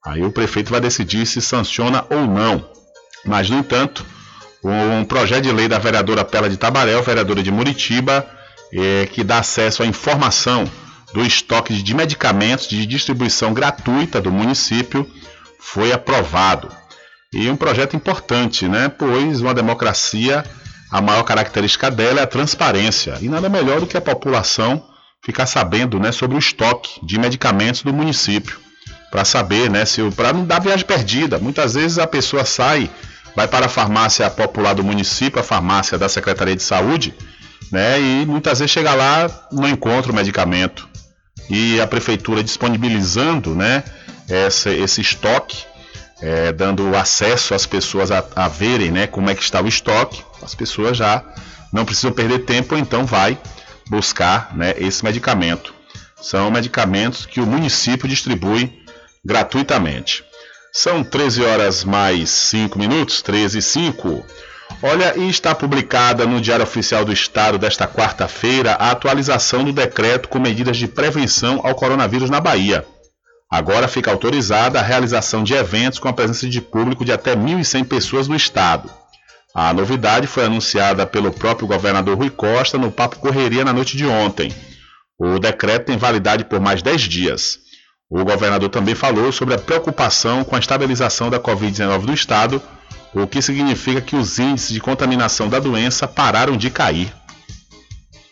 Aí o prefeito vai decidir se sanciona ou não. Mas, no entanto, um projeto de lei da vereadora Pela de Tabarel, vereadora de Muritiba, é, que dá acesso à informação do estoque de medicamentos de distribuição gratuita do município, foi aprovado. E um projeto importante, né? Pois uma democracia, a maior característica dela é a transparência. E nada melhor do que a população ficar sabendo né, sobre o estoque de medicamentos do município para saber, né, se para não dar viagem perdida. Muitas vezes a pessoa sai, vai para a farmácia popular do município, a farmácia da Secretaria de Saúde, né, e muitas vezes chega lá não encontra o medicamento. E a prefeitura disponibilizando, né, esse, esse estoque, é, dando acesso às pessoas a, a verem, né, como é que está o estoque. As pessoas já não precisam perder tempo, então vai buscar, né, esse medicamento. São medicamentos que o município distribui gratuitamente. São 13 horas mais 5 minutos, 13 e 5. Olha, e está publicada no Diário Oficial do Estado desta quarta-feira a atualização do decreto com medidas de prevenção ao coronavírus na Bahia. Agora fica autorizada a realização de eventos com a presença de público de até 1.100 pessoas no estado. A novidade foi anunciada pelo próprio governador Rui Costa no Papo Correria na noite de ontem. O decreto tem validade por mais 10 dias. O governador também falou sobre a preocupação com a estabilização da Covid-19 no estado, o que significa que os índices de contaminação da doença pararam de cair.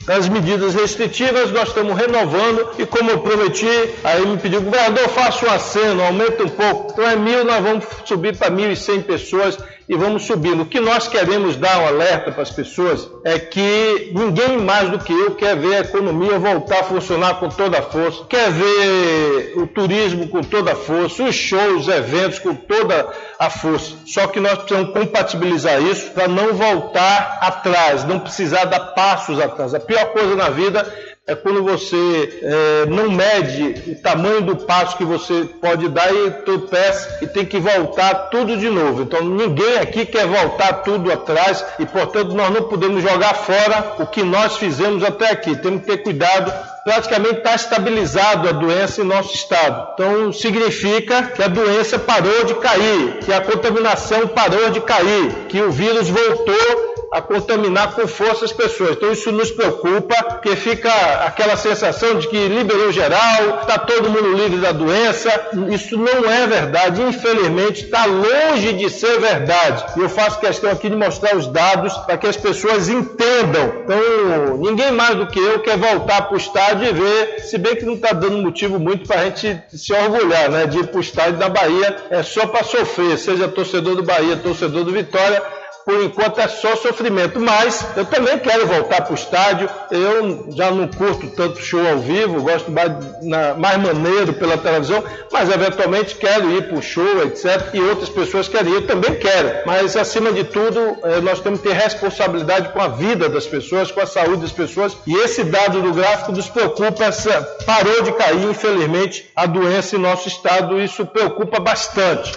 As medidas restritivas nós estamos renovando e como eu prometi, aí me pediu, governador, faça um aceno, aumenta um pouco. Então é mil, nós vamos subir para mil e cem pessoas e vamos subindo. O que nós queremos dar um alerta para as pessoas é que ninguém mais do que eu quer ver a economia voltar a funcionar com toda a força, quer ver o turismo com toda a força, os shows, os eventos com toda a força. Só que nós precisamos compatibilizar isso para não voltar atrás, não precisar dar passos atrás. A pior coisa na vida é quando você é, não mede o tamanho do passo que você pode dar e tropeça e tem que voltar tudo de novo. Então ninguém aqui quer voltar tudo atrás e, portanto, nós não podemos jogar fora o que nós fizemos até aqui. Temos que ter cuidado. Praticamente está estabilizado a doença em nosso estado. Então significa que a doença parou de cair, que a contaminação parou de cair, que o vírus voltou a contaminar com força as pessoas. Então isso nos preocupa, porque fica aquela sensação de que liberou geral, está todo mundo livre da doença. Isso não é verdade, infelizmente está longe de ser verdade. E eu faço questão aqui de mostrar os dados para que as pessoas entendam. Então ninguém mais do que eu quer voltar para o estádio e ver, se bem que não está dando motivo muito para a gente se orgulhar, né? De ir para o estádio da Bahia é só para sofrer, seja torcedor do Bahia, torcedor do Vitória por enquanto é só sofrimento. Mas eu também quero voltar para o estádio. Eu já não curto tanto show ao vivo, gosto mais, na, mais maneiro pela televisão, mas eventualmente quero ir para o show, etc. E outras pessoas querem eu também quero. Mas acima de tudo, eh, nós temos que ter responsabilidade com a vida das pessoas, com a saúde das pessoas. E esse dado do gráfico nos preocupa, essa, parou de cair, infelizmente, a doença em nosso estado. Isso preocupa bastante.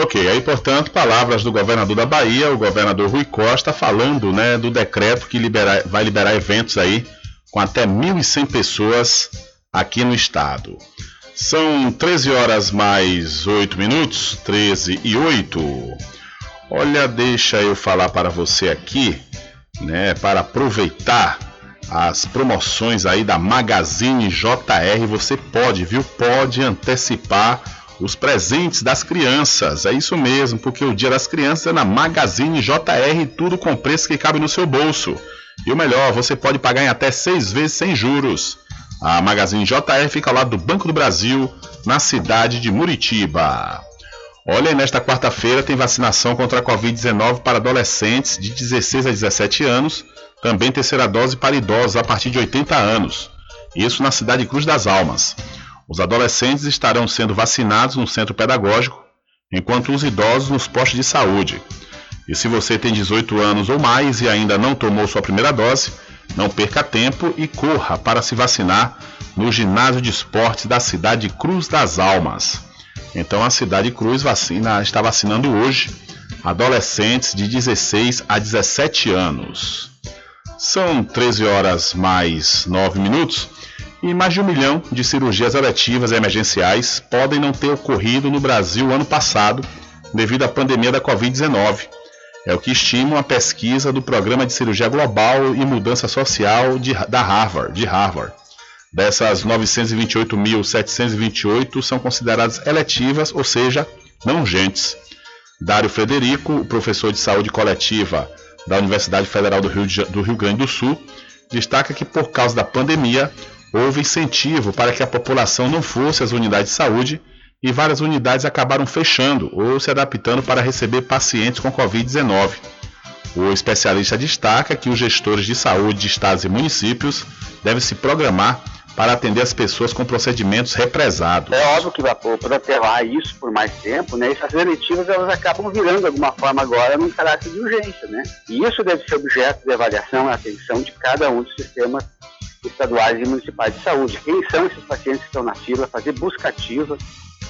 Ok, aí portanto, palavras do governador da Bahia, o governador Rui Costa, falando né, do decreto que libera, vai liberar eventos aí com até 1.100 pessoas aqui no estado. São 13 horas mais 8 minutos, 13 e 8. Olha, deixa eu falar para você aqui, né, para aproveitar as promoções aí da Magazine JR, você pode, viu? Pode antecipar os presentes das crianças. É isso mesmo, porque o Dia das Crianças é na Magazine JR, tudo com preço que cabe no seu bolso. E o melhor, você pode pagar em até seis vezes sem juros. A Magazine JR fica ao lado do Banco do Brasil, na cidade de Muritiba. Olha, nesta quarta-feira tem vacinação contra a Covid-19 para adolescentes de 16 a 17 anos, também terceira dose para idosos a partir de 80 anos. Isso na cidade Cruz das Almas. Os adolescentes estarão sendo vacinados no centro pedagógico, enquanto os idosos nos postos de saúde. E se você tem 18 anos ou mais e ainda não tomou sua primeira dose, não perca tempo e corra para se vacinar no ginásio de esportes da cidade Cruz das Almas. Então a cidade Cruz vacina, está vacinando hoje adolescentes de 16 a 17 anos. São 13 horas mais 9 minutos e mais de um milhão de cirurgias eletivas emergenciais podem não ter ocorrido no Brasil ano passado devido à pandemia da Covid-19. É o que estima a pesquisa do Programa de Cirurgia Global e Mudança Social de, da Harvard, de Harvard. Dessas 928.728 são consideradas eletivas, ou seja, não urgentes. Dário Frederico, professor de saúde coletiva da Universidade Federal do Rio, de, do Rio Grande do Sul, destaca que por causa da pandemia houve incentivo para que a população não fosse às unidades de saúde e várias unidades acabaram fechando ou se adaptando para receber pacientes com Covid-19. O especialista destaca que os gestores de saúde de estados e municípios devem se programar para atender as pessoas com procedimentos represados. É óbvio que vai protelar isso por mais tempo, né? Essas eletivas elas acabam virando de alguma forma agora num caráter de urgência, né? E isso deve ser objeto de avaliação e atenção de cada um dos sistemas estaduais e municipais de saúde. Quem são esses pacientes que estão na fila, fazer busca ativa,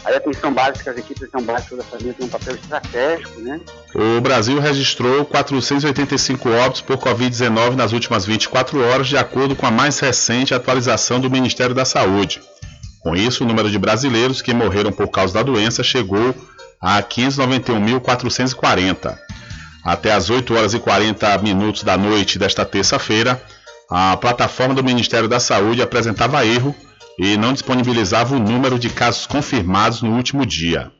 Aí a atenção básica, as equipes de atenção básica da família têm um papel estratégico, né? O Brasil registrou 485 óbitos por Covid-19 nas últimas 24 horas, de acordo com a mais recente atualização do Ministério da Saúde. Com isso, o número de brasileiros que morreram por causa da doença chegou a 591.440. Até às 8 horas e 40 minutos da noite desta terça-feira, a plataforma do Ministério da Saúde apresentava erro e não disponibilizava o número de casos confirmados no último dia.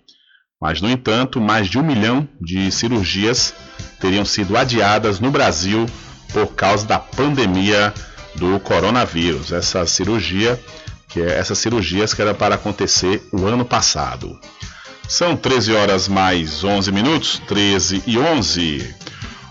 Mas, no entanto, mais de um milhão de cirurgias teriam sido adiadas no Brasil por causa da pandemia do coronavírus. Essa cirurgia, que é essas cirurgias que era para acontecer o ano passado. São 13 horas mais 11 minutos, 13 e 11.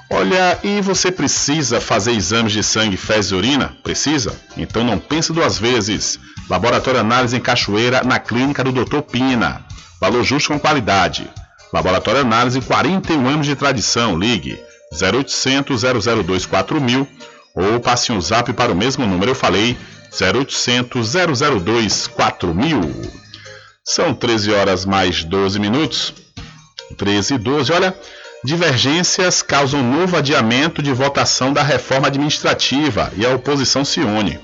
Olha, e você precisa fazer exames de sangue, fezes e urina? Precisa? Então não pense duas vezes. Laboratório Análise em Cachoeira, na clínica do Dr. Pina. Valor justo com qualidade. Laboratório Análise, 41 anos de tradição. Ligue 0800 002 4000 ou passe um zap para o mesmo número. Eu falei 0800 002 4000. São 13 horas mais 12 minutos. 13 e 12. Olha, divergências causam novo adiamento de votação da reforma administrativa e a oposição se une.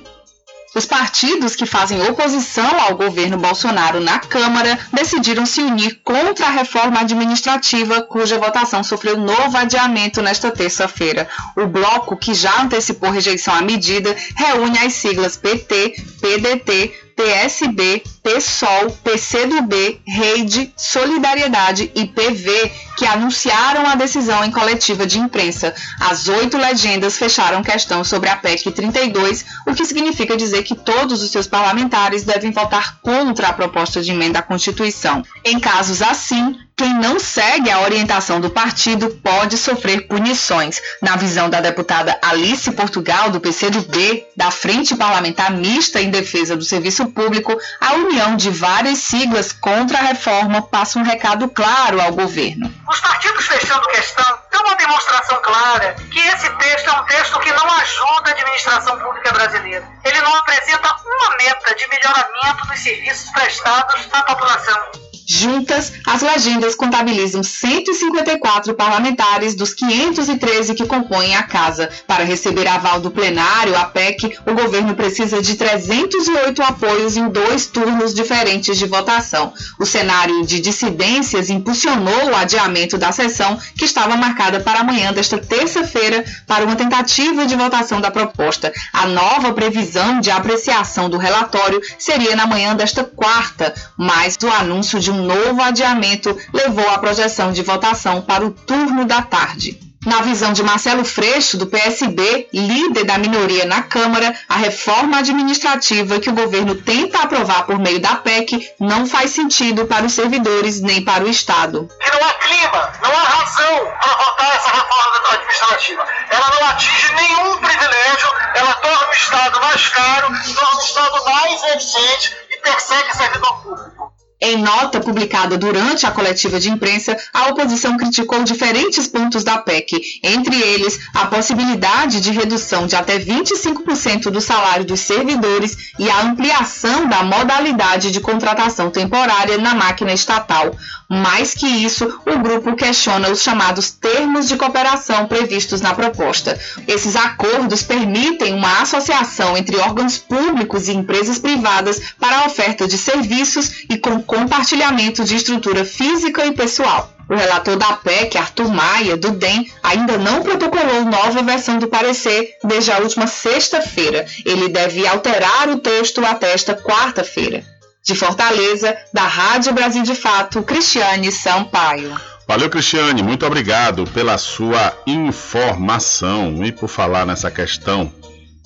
Os partidos que fazem oposição ao governo Bolsonaro na Câmara decidiram se unir contra a reforma administrativa, cuja votação sofreu novo adiamento nesta terça-feira. O bloco, que já antecipou rejeição à medida, reúne as siglas PT, PDT, PSB, PSOL, PCdoB, Rede, Solidariedade e PV, que anunciaram a decisão em coletiva de imprensa. As oito legendas fecharam questão sobre a PEC 32, o que significa dizer que todos os seus parlamentares devem votar contra a proposta de emenda à Constituição. Em casos assim, quem não segue a orientação do partido pode sofrer punições. Na visão da deputada Alice Portugal, do PCdoB, da Frente Parlamentar Mista em Defesa do Serviço Público, a união de várias siglas contra a reforma passa um recado claro ao governo. Os partidos fechando questão dão uma demonstração clara que esse texto é um texto que não ajuda a administração pública brasileira. Ele não apresenta uma meta de melhoramento dos serviços prestados à população. Juntas, as legendas contabilizam 154 parlamentares dos 513 que compõem a casa. Para receber aval do plenário, a PEC, o governo precisa de 308 apoios em dois turnos diferentes de votação. O cenário de dissidências impulsionou o adiamento da sessão, que estava marcada para amanhã desta terça-feira, para uma tentativa de votação da proposta. A nova previsão de apreciação do relatório seria na manhã desta quarta, mas o anúncio de um novo adiamento levou à projeção de votação para o turno da tarde. Na visão de Marcelo Freixo, do PSB, líder da minoria na Câmara, a reforma administrativa que o governo tenta aprovar por meio da PEC não faz sentido para os servidores nem para o Estado. E não há clima, não há razão para votar essa reforma administrativa. Ela não atinge nenhum privilégio, ela torna o Estado mais caro, torna o Estado mais eficiente persegue servidor público. Em nota publicada durante a coletiva de imprensa, a oposição criticou diferentes pontos da PEC, entre eles a possibilidade de redução de até 25% do salário dos servidores e a ampliação da modalidade de contratação temporária na máquina estatal. Mais que isso, o grupo questiona os chamados termos de cooperação previstos na proposta. Esses acordos permitem uma associação entre órgãos públicos e empresas privadas para a oferta de serviços e com compartilhamento de estrutura física e pessoal. O relator da PEC, Arthur Maia, do DEM, ainda não protocolou nova versão do parecer desde a última sexta-feira. Ele deve alterar o texto até esta quarta-feira. De Fortaleza, da Rádio Brasil de Fato, Cristiane Sampaio. Valeu, Cristiane, muito obrigado pela sua informação. E por falar nessa questão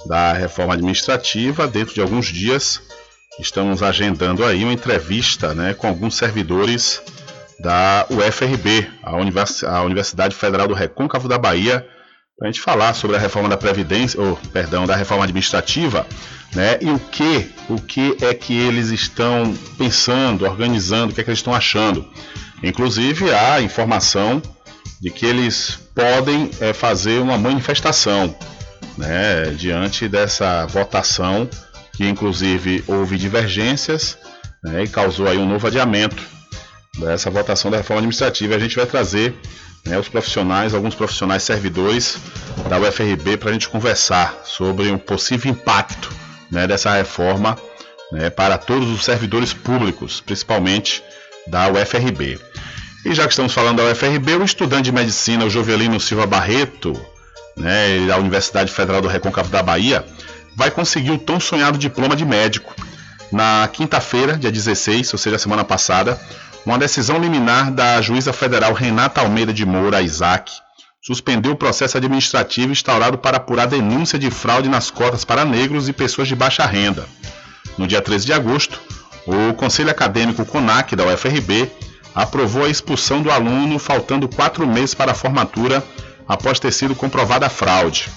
da reforma administrativa, dentro de alguns dias estamos agendando aí uma entrevista né, com alguns servidores da UFRB, a, Univers a Universidade Federal do Recôncavo da Bahia, para a gente falar sobre a reforma da Previdência, ou, perdão, da reforma administrativa, né? E o que, o que é que eles estão pensando, organizando, o que é que eles estão achando. Inclusive há informação de que eles podem é, fazer uma manifestação né, diante dessa votação, que inclusive houve divergências né, e causou aí um novo adiamento dessa votação da reforma administrativa. A gente vai trazer né, os profissionais, alguns profissionais servidores da UFRB para a gente conversar sobre um possível impacto né, dessa reforma né, para todos os servidores públicos, principalmente da UFRB. E já que estamos falando da UFRB, o estudante de medicina, o Jovelino Silva Barreto, né, da Universidade Federal do Recôncavo da Bahia, vai conseguir o tão sonhado diploma de médico. Na quinta-feira, dia 16, ou seja, semana passada, uma decisão liminar da juíza federal Renata Almeida de Moura Isaac suspendeu o processo administrativo instaurado para apurar denúncia de fraude nas cotas para negros e pessoas de baixa renda. No dia 13 de agosto, o Conselho Acadêmico CONAC da UFRB aprovou a expulsão do aluno faltando quatro meses para a formatura após ter sido comprovada a fraude.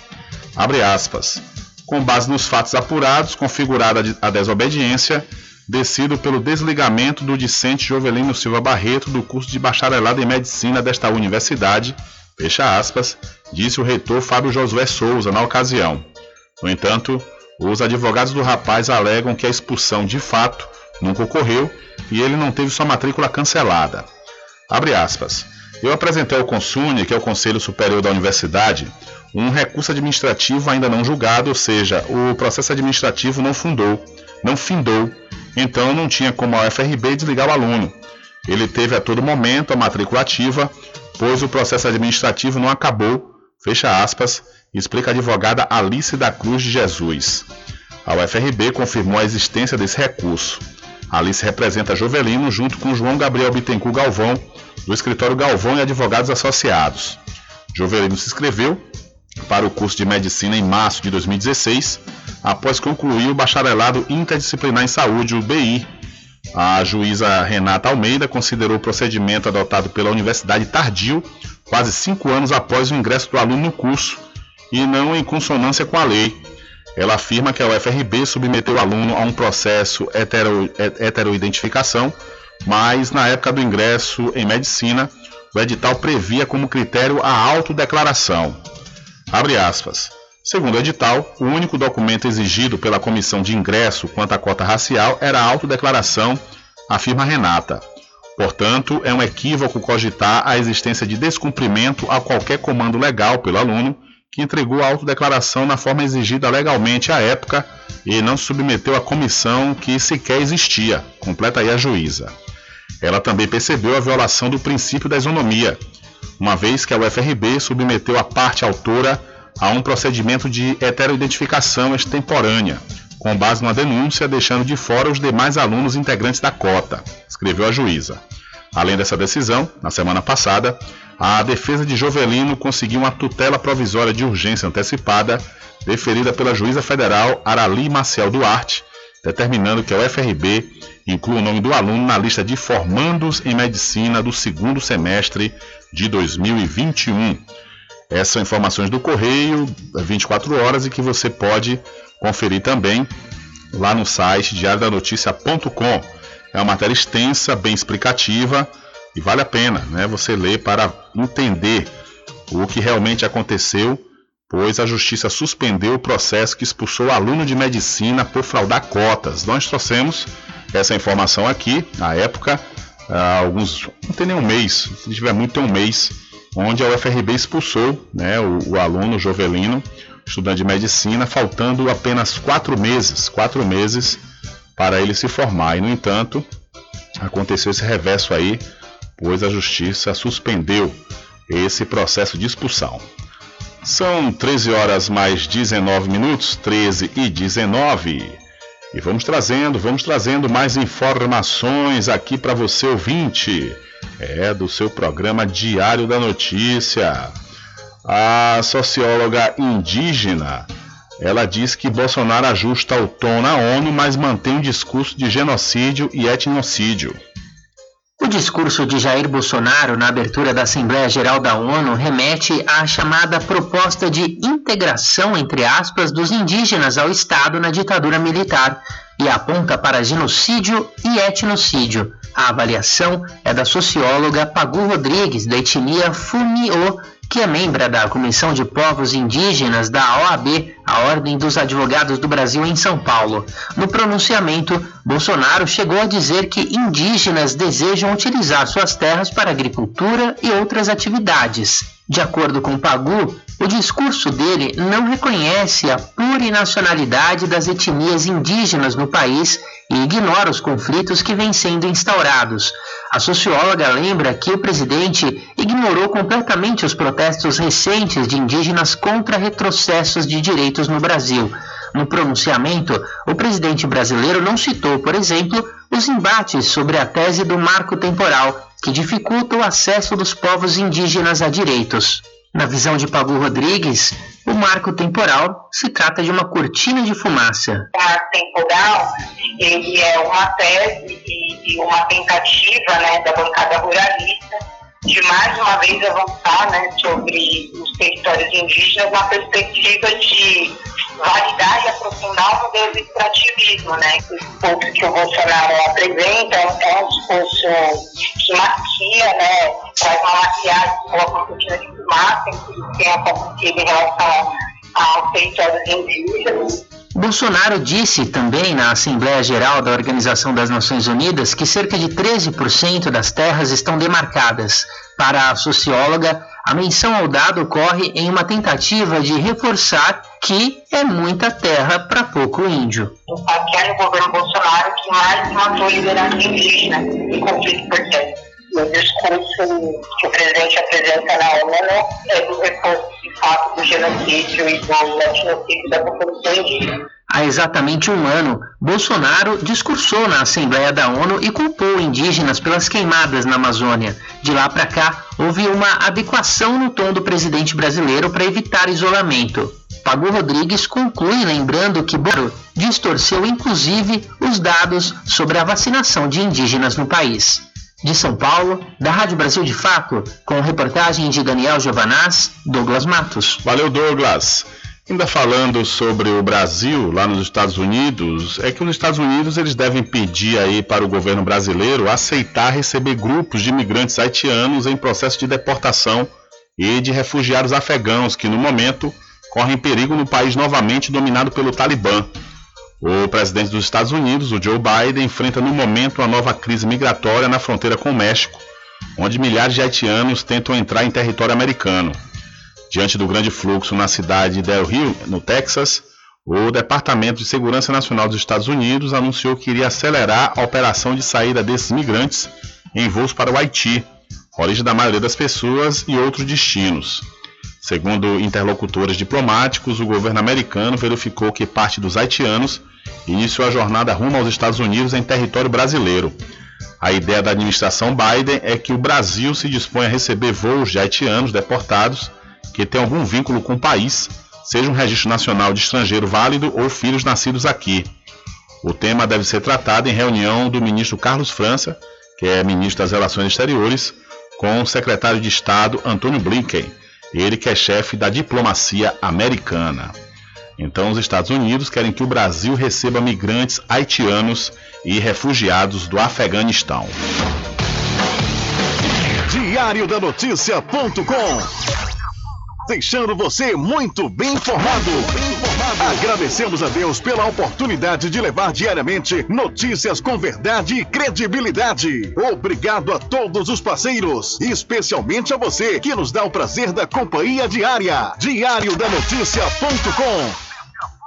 Abre aspas. Com base nos fatos apurados, configurada a desobediência, decido pelo desligamento do discente Jovelino Silva Barreto do curso de bacharelado em medicina desta universidade, fecha aspas, disse o reitor Fábio Josué Souza na ocasião. No entanto, os advogados do rapaz alegam que a expulsão de fato nunca ocorreu e ele não teve sua matrícula cancelada. Abre aspas. Eu apresentei ao Consune, que é o Conselho Superior da Universidade, um recurso administrativo ainda não julgado, ou seja, o processo administrativo não fundou, não findou então não tinha como a UFRB desligar o aluno. Ele teve a todo momento a matrícula ativa, pois o processo administrativo não acabou, fecha aspas, explica a advogada Alice da Cruz de Jesus. A UFRB confirmou a existência desse recurso. Alice representa Jovelino junto com João Gabriel Bittencourt Galvão, do escritório Galvão e Advogados Associados. Jovelino se inscreveu para o curso de medicina em março de 2016, após concluir o bacharelado interdisciplinar em saúde, o BI. A juíza Renata Almeida considerou o procedimento adotado pela Universidade tardio, quase cinco anos após o ingresso do aluno no curso, e não em consonância com a lei. Ela afirma que a UFRB submeteu o aluno a um processo hetero, heteroidentificação, mas na época do ingresso em medicina, o edital previa como critério a autodeclaração. Abre aspas. Segundo o edital, o único documento exigido pela comissão de ingresso quanto à cota racial era a autodeclaração, afirma Renata. Portanto, é um equívoco cogitar a existência de descumprimento a qualquer comando legal pelo aluno que entregou a autodeclaração na forma exigida legalmente à época e não submeteu à comissão que sequer existia, completa aí a juíza. Ela também percebeu a violação do princípio da isonomia, uma vez que a UFRB submeteu a parte autora a um procedimento de heteroidentificação extemporânea, com base numa denúncia, deixando de fora os demais alunos integrantes da cota, escreveu a juíza. Além dessa decisão, na semana passada, a defesa de Jovelino conseguiu uma tutela provisória de urgência antecipada, deferida pela juíza federal Arali Maciel Duarte, determinando que a UFRB inclua o nome do aluno na lista de formandos em medicina do segundo semestre de 2021. Essas são informações do Correio, 24 horas, e que você pode conferir também lá no site diariodanoticia.com. É uma matéria extensa, bem explicativa e vale a pena né, você ler para entender o que realmente aconteceu, pois a justiça suspendeu o processo que expulsou o aluno de medicina por fraudar cotas. Nós trouxemos essa informação aqui, na época, há alguns. não tem nem um mês, se tiver muito, tem um mês, onde a UFRB expulsou né, o, o aluno Jovelino, estudante de medicina, faltando apenas quatro meses, quatro meses para ele se formar. E, no entanto, aconteceu esse reverso aí, pois a justiça suspendeu esse processo de expulsão. São 13 horas mais 19 minutos, 13 e 19. E vamos trazendo, vamos trazendo mais informações aqui para você ouvinte. É do seu programa Diário da Notícia. A socióloga indígena, ela diz que Bolsonaro ajusta o tom na ONU, mas mantém um discurso de genocídio e etnocídio. O discurso de Jair Bolsonaro na abertura da Assembleia Geral da ONU remete à chamada proposta de integração, entre aspas, dos indígenas ao Estado na ditadura militar e aponta para genocídio e etnocídio. A avaliação é da socióloga Pagu Rodrigues, da etnia Funiô, que é membro da Comissão de Povos Indígenas da OAB, a Ordem dos Advogados do Brasil em São Paulo. No pronunciamento, Bolsonaro chegou a dizer que indígenas desejam utilizar suas terras para agricultura e outras atividades. De acordo com Pagu, o discurso dele não reconhece a plurinacionalidade das etnias indígenas no país e ignora os conflitos que vêm sendo instaurados. A socióloga lembra que o presidente ignorou completamente os protestos recentes de indígenas contra retrocessos de direitos no Brasil. No pronunciamento, o presidente brasileiro não citou, por exemplo, os embates sobre a tese do marco temporal, que dificulta o acesso dos povos indígenas a direitos. Na visão de Pablo Rodrigues, o marco temporal se trata de uma cortina de fumaça. O marco temporal ele é uma tese e uma tentativa né, da bancada ruralista de mais uma vez avançar né, sobre os territórios indígenas na perspectiva de validar e aprofundar o modelo de extrativismo, né? Os pontos que o Bolsonaro apresenta é um discurso que maquia, né? Traz uma maquiagem, coloca uma cortina de tudo que tem acontecido em relação aos territórios indígenas. Bolsonaro disse também na Assembleia Geral da Organização das Nações Unidas que cerca de 13% das terras estão demarcadas. Para a socióloga, a menção ao dado ocorre em uma tentativa de reforçar que é muita terra para pouco índio. Aqui é no governo Bolsonaro que mais matou liderança indígena em conflito perpétuo. O discurso que o presidente apresenta na ONU é do reforço fato do genocídio e do etnocídio da população indígena. Há exatamente um ano, Bolsonaro discursou na Assembleia da ONU e culpou indígenas pelas queimadas na Amazônia. De lá para cá, houve uma adequação no tom do presidente brasileiro para evitar isolamento. Pagu Rodrigues conclui lembrando que Bolsonaro distorceu inclusive os dados sobre a vacinação de indígenas no país. De São Paulo, da Rádio Brasil de Fato, com reportagem de Daniel Giovanaz, Douglas Matos. Valeu, Douglas. Ainda falando sobre o Brasil, lá nos Estados Unidos, é que os Estados Unidos eles devem pedir aí para o governo brasileiro aceitar receber grupos de imigrantes haitianos em processo de deportação e de refugiados afegãos que no momento correm perigo no país novamente dominado pelo Talibã. O presidente dos Estados Unidos, o Joe Biden, enfrenta no momento uma nova crise migratória na fronteira com o México, onde milhares de haitianos tentam entrar em território americano. Diante do grande fluxo na cidade de Del Rio, no Texas, o Departamento de Segurança Nacional dos Estados Unidos anunciou que iria acelerar a operação de saída desses migrantes em voos para o Haiti, origem da maioria das pessoas e outros destinos. Segundo interlocutores diplomáticos, o governo americano verificou que parte dos haitianos iniciou a jornada rumo aos Estados Unidos em território brasileiro. A ideia da administração Biden é que o Brasil se dispõe a receber voos de haitianos deportados que tenham algum vínculo com o país, seja um registro nacional de estrangeiro válido ou filhos nascidos aqui. O tema deve ser tratado em reunião do ministro Carlos França, que é ministro das Relações Exteriores, com o secretário de Estado Antônio Blinken, ele que é chefe da diplomacia americana. Então, os Estados Unidos querem que o Brasil receba migrantes haitianos e refugiados do Afeganistão. Diário da Notícia.com Deixando você muito bem informado. Agradecemos a Deus pela oportunidade de levar diariamente notícias com verdade e credibilidade. Obrigado a todos os parceiros, especialmente a você que nos dá o prazer da companhia diária. Diário da Notícia.com.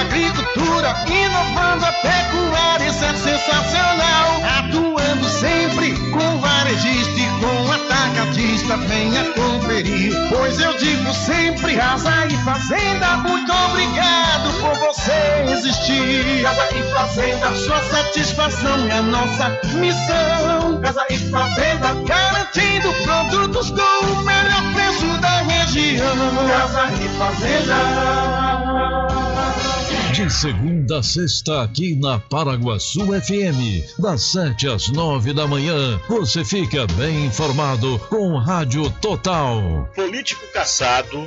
Agricultura, inovando a pecuária, isso é sensacional. Atuando sempre com varejista e com atacadista, venha conferir. Pois eu digo sempre, casa e fazenda, muito obrigado por você existir. Casa e fazenda, sua satisfação é a nossa missão. Casa e fazenda, garantindo produtos com o melhor preço da região. Casa e fazenda. De segunda a sexta, aqui na Paraguaçu FM, das 7 às 9 da manhã, você fica bem informado com Rádio Total. Político caçado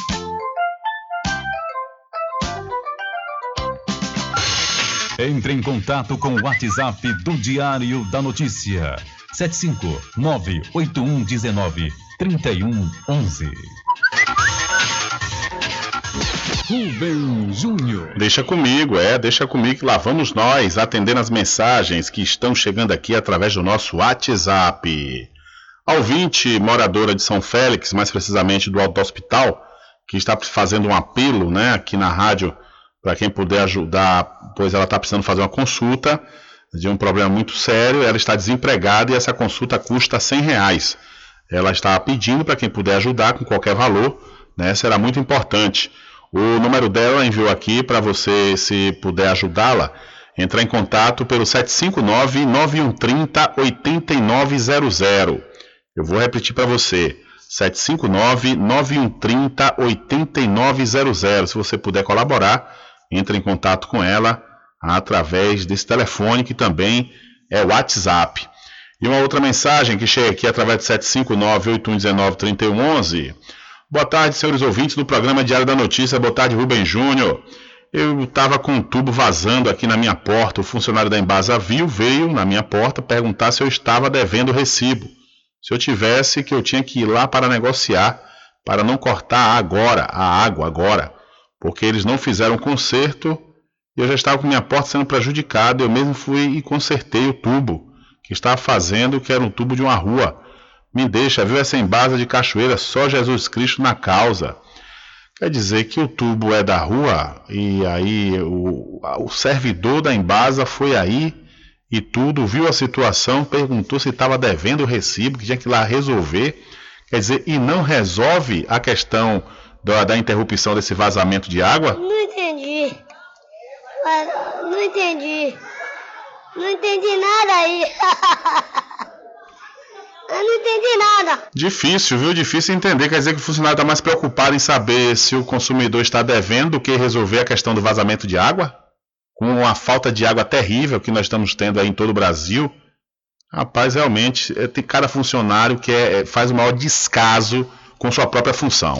Entre em contato com o WhatsApp do Diário da Notícia. 759-8119-3111. Rubem Júnior. Deixa comigo, é, deixa comigo que lá vamos nós atendendo as mensagens que estão chegando aqui através do nosso WhatsApp. Ouvinte, moradora de São Félix, mais precisamente do Alto Hospital, que está fazendo um apelo, né, aqui na rádio, para quem puder ajudar, pois ela está precisando fazer uma consulta de um problema muito sério, ela está desempregada e essa consulta custa 100 reais. Ela está pedindo para quem puder ajudar com qualquer valor, né, será muito importante. O número dela enviou aqui para você, se puder ajudá-la, entrar em contato pelo 759-9130-8900. Eu vou repetir para você. 759-9130-8900. Se você puder colaborar, entre em contato com ela através desse telefone que também é WhatsApp. E uma outra mensagem que chega aqui através de 759-8119-3111. Boa tarde, senhores ouvintes do programa Diário da Notícia. Boa tarde, Rubem Júnior. Eu estava com um tubo vazando aqui na minha porta. O funcionário da Embasa viu, veio na minha porta perguntar se eu estava devendo o recibo. Se eu tivesse, que eu tinha que ir lá para negociar, para não cortar agora, a água agora, porque eles não fizeram conserto e eu já estava com minha porta sendo prejudicada. Eu mesmo fui e consertei o tubo que estava fazendo, que era um tubo de uma rua. Me deixa, viu essa embasa de cachoeira, só Jesus Cristo na causa. Quer dizer que o tubo é da rua e aí o, o servidor da embasa foi aí e tudo, viu a situação, perguntou se estava devendo o recibo, que tinha que ir lá resolver. Quer dizer, e não resolve a questão da, da interrupção desse vazamento de água? Não entendi. Não entendi. Não entendi nada aí. [LAUGHS] Eu não entendi nada. Difícil, viu? Difícil entender. Quer dizer que o funcionário está mais preocupado em saber se o consumidor está devendo do que resolver a questão do vazamento de água? com a falta de água terrível que nós estamos tendo aí em todo o Brasil, rapaz, realmente é, tem cada funcionário que é, é, faz o maior descaso com sua própria função.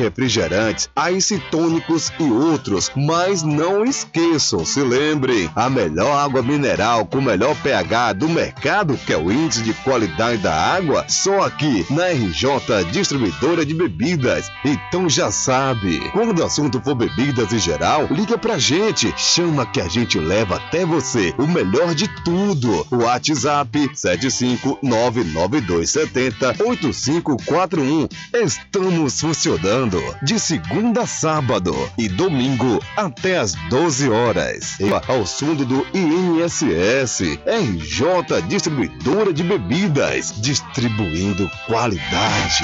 refrigerantes, tônicos e outros. Mas não esqueçam, se lembrem, a melhor água mineral com o melhor pH do mercado, que é o índice de qualidade da água, só aqui na RJ Distribuidora de Bebidas. Então já sabe, quando o assunto for bebidas em geral, liga pra gente, chama que a gente leva até você o melhor de tudo. WhatsApp 75992708541. Estamos funcionando de segunda a sábado e domingo até às 12 horas. E ao fundo do INSS, RJ Distribuidora de Bebidas, distribuindo qualidade.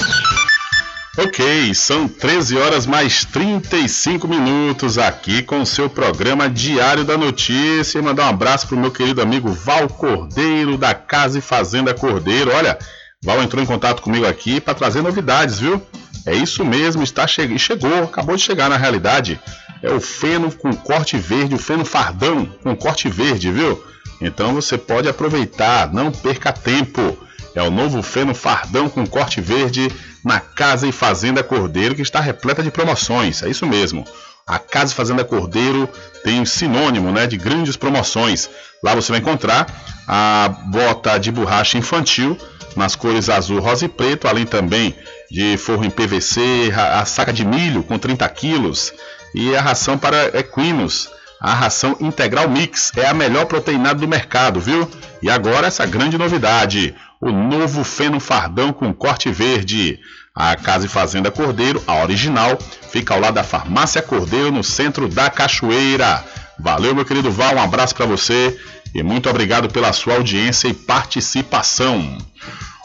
Ok, são 13 horas mais 35 minutos aqui com o seu programa Diário da Notícia. E mandar um abraço pro meu querido amigo Val Cordeiro, da Casa e Fazenda Cordeiro. Olha, Val entrou em contato comigo aqui para trazer novidades, viu? É isso mesmo, está che... chegou, acabou de chegar na realidade. É o feno com corte verde, o feno fardão com corte verde, viu? Então você pode aproveitar, não perca tempo. É o novo feno fardão com corte verde na Casa e Fazenda Cordeiro, que está repleta de promoções. É isso mesmo. A Casa e Fazenda Cordeiro tem um sinônimo né, de grandes promoções. Lá você vai encontrar a bota de borracha infantil nas cores azul, rosa e preto, além também de forro em PVC, a saca de milho com 30 quilos e a ração para equinos. A ração integral mix é a melhor proteinada do mercado, viu? E agora essa grande novidade, o novo feno fardão com corte verde. A Casa e Fazenda Cordeiro, a original, fica ao lado da Farmácia Cordeiro, no centro da Cachoeira. Valeu, meu querido Val, um abraço para você e muito obrigado pela sua audiência e participação.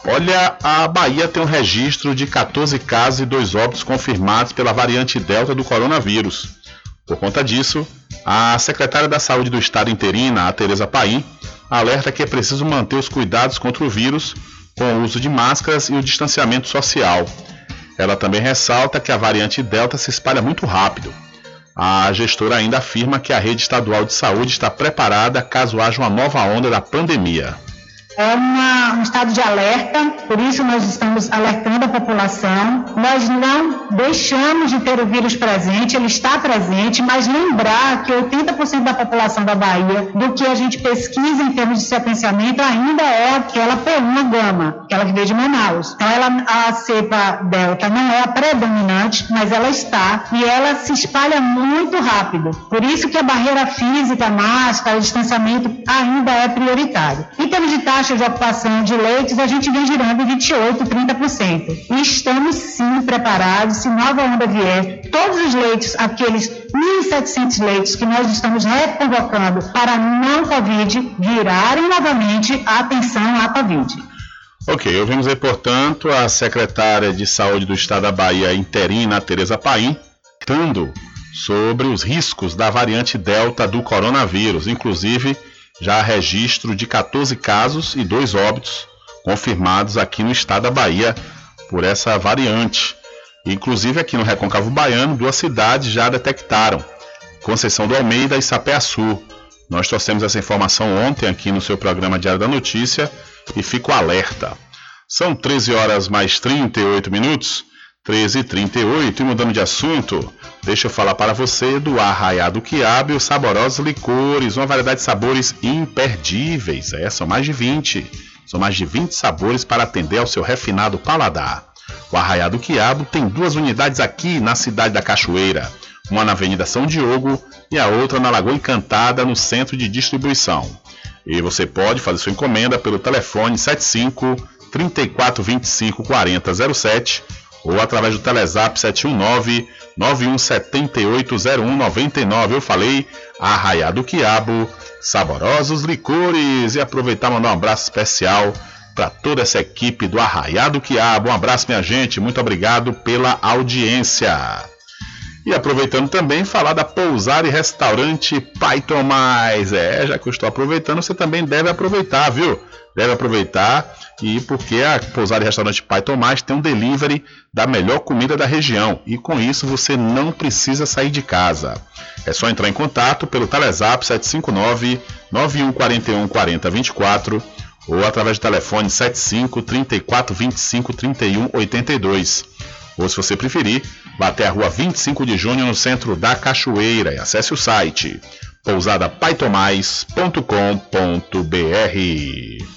Olha, a Bahia tem um registro de 14 casos e dois óbitos confirmados pela variante Delta do coronavírus. Por conta disso, a secretária da Saúde do Estado interina, a Tereza Paim, alerta que é preciso manter os cuidados contra o vírus com o uso de máscaras e o distanciamento social. Ela também ressalta que a variante Delta se espalha muito rápido. A gestora ainda afirma que a rede estadual de saúde está preparada caso haja uma nova onda da pandemia. É uma, um estado de alerta, por isso nós estamos alertando a população. Nós não deixamos de ter o vírus presente, ele está presente, mas lembrar que 80% da população da Bahia, do que a gente pesquisa em termos de sequenciamento, ainda é aquela P1 gama, aquela que veio de Manaus. Então, ela, a cepa delta não é a predominante, mas ela está e ela se espalha muito rápido. Por isso que a barreira física, a máscara, o distanciamento ainda é prioritário. Em termos de taxa de ocupação de leitos, a gente vem girando 28%, 30%. E estamos sim preparados, se nova onda vier, todos os leitos, aqueles 1.700 leitos que nós estamos reconvocando para não Covid, virarem novamente a atenção à Covid. Ok, ouvimos aí, portanto, a secretária de Saúde do Estado da Bahia interina, Tereza Paim, tendo sobre os riscos da variante Delta do coronavírus. Inclusive, já há registro de 14 casos e dois óbitos confirmados aqui no estado da Bahia por essa variante. Inclusive aqui no Recôncavo Baiano, duas cidades já detectaram: Conceição do Almeida e Sapé-Açu. Nós trouxemos essa informação ontem aqui no seu programa Diário da Notícia e fico alerta. São 13 horas mais 38 minutos. 13 e 38 e mudando de assunto, deixa eu falar para você do Arraiado Quiabo e os saborosos licores, uma variedade de sabores imperdíveis. É, são mais de 20. São mais de 20 sabores para atender ao seu refinado paladar. O Arraiado Quiabo tem duas unidades aqui na cidade da Cachoeira, uma na Avenida São Diogo e a outra na Lagoa Encantada, no centro de distribuição. E você pode fazer sua encomenda pelo telefone 75 3425 4007 ou através do Telezap 719 91780199. Eu falei Arraiá do Quiabo, saborosos licores. E aproveitar mandar um abraço especial para toda essa equipe do Arraiá do Quiabo. Um abraço, minha gente. Muito obrigado pela audiência. E aproveitando também, falar da Pousar e Restaurante Pai Tomás. É, já que eu estou aproveitando, você também deve aproveitar, viu? Deve aproveitar e porque a Pousar e Restaurante Pai Tomás tem um delivery da melhor comida da região e com isso você não precisa sair de casa. É só entrar em contato pelo Telezap 759 9141 4024 ou através do telefone 75 34 25 31 82. Ou se você preferir, vá até a rua 25 de junho no centro da Cachoeira e acesse o site pousadapaitomais.com.br.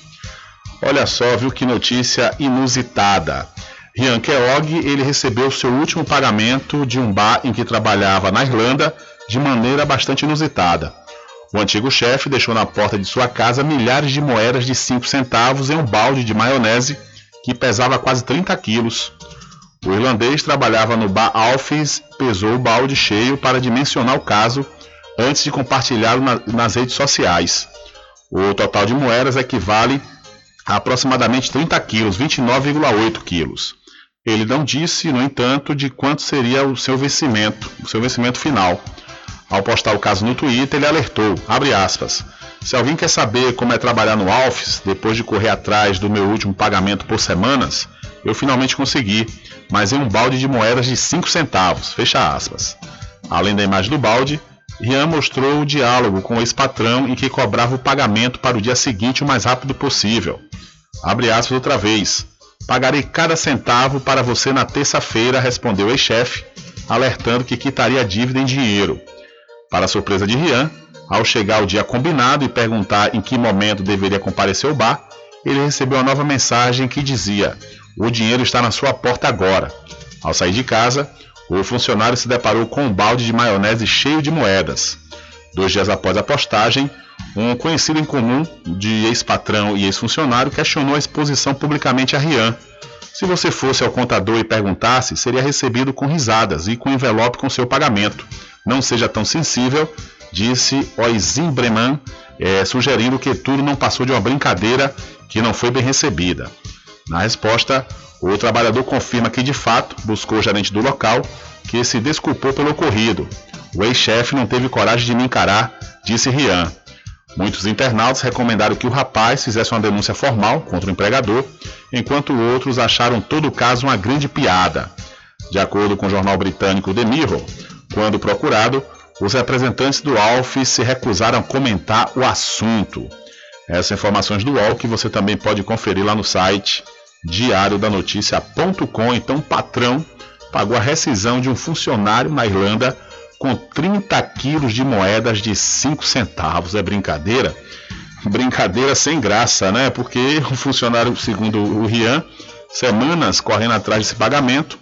Olha só, viu que notícia inusitada. Rian Keog, ele recebeu seu último pagamento de um bar em que trabalhava na Irlanda de maneira bastante inusitada. O antigo chefe deixou na porta de sua casa milhares de moedas de 5 centavos em um balde de maionese que pesava quase 30 quilos. O irlandês trabalhava no bar Alfis, pesou o balde cheio para dimensionar o caso antes de compartilhá-lo na, nas redes sociais. O total de moedas equivale aproximadamente 30 quilos, 29,8 quilos. Ele não disse, no entanto, de quanto seria o seu vencimento, o seu vencimento final. Ao postar o caso no Twitter, ele alertou, aspas, se alguém quer saber como é trabalhar no Alfis, depois de correr atrás do meu último pagamento por semanas, eu finalmente consegui, mas em um balde de moedas de 5 centavos. Fecha aspas. Além da imagem do balde, Rian mostrou o diálogo com o ex-patrão em que cobrava o pagamento para o dia seguinte o mais rápido possível. Abre aspas outra vez. Pagarei cada centavo para você na terça-feira, respondeu o ex-chefe, alertando que quitaria a dívida em dinheiro. Para a surpresa de Rian, ao chegar o dia combinado e perguntar em que momento deveria comparecer ao bar, ele recebeu uma nova mensagem que dizia: o dinheiro está na sua porta agora. Ao sair de casa, o funcionário se deparou com um balde de maionese cheio de moedas. Dois dias após a postagem, um conhecido em comum de ex-patrão e ex-funcionário questionou a exposição publicamente a Rian. Se você fosse ao contador e perguntasse, seria recebido com risadas e com envelope com seu pagamento. Não seja tão sensível, disse Oisin Breman, é, sugerindo que tudo não passou de uma brincadeira que não foi bem recebida. Na resposta, o trabalhador confirma que de fato buscou o gerente do local, que se desculpou pelo ocorrido. O ex-chefe não teve coragem de me encarar, disse Rian. Muitos internautas recomendaram que o rapaz fizesse uma denúncia formal contra o empregador, enquanto outros acharam todo o caso uma grande piada. De acordo com o jornal britânico The Mirror, quando procurado, os representantes do ALF se recusaram a comentar o assunto. Essas informações do UOL que você também pode conferir lá no site diariodanoticia.com. Então, o patrão pagou a rescisão de um funcionário na Irlanda com 30 quilos de moedas de 5 centavos. É brincadeira? Brincadeira sem graça, né? Porque [LAUGHS] o funcionário, segundo o Rian, semanas correndo atrás desse pagamento,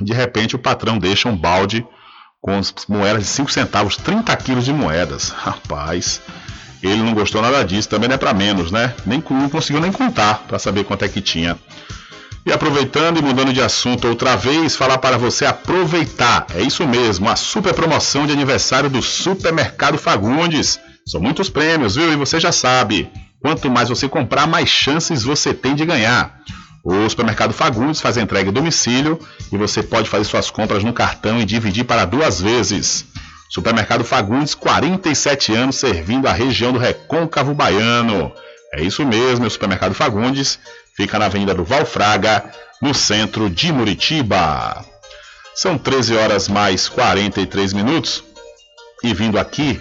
de repente o patrão deixa um balde com moedas de 5 centavos, 30 quilos de moedas. Rapaz, ele não gostou nada disso, também não é para menos, né? Nem, não conseguiu nem contar para saber quanto é que tinha. E aproveitando e mudando de assunto outra vez, falar para você aproveitar. É isso mesmo, a super promoção de aniversário do Supermercado Fagundes. São muitos prêmios, viu? E você já sabe. Quanto mais você comprar, mais chances você tem de ganhar. O supermercado Fagundes faz entrega em domicílio e você pode fazer suas compras no cartão e dividir para duas vezes. Supermercado Fagundes, 47 anos servindo a região do Recôncavo Baiano. É isso mesmo, o Supermercado Fagundes fica na Avenida do Valfraga, no centro de Muritiba. São 13 horas mais 43 minutos. E vindo aqui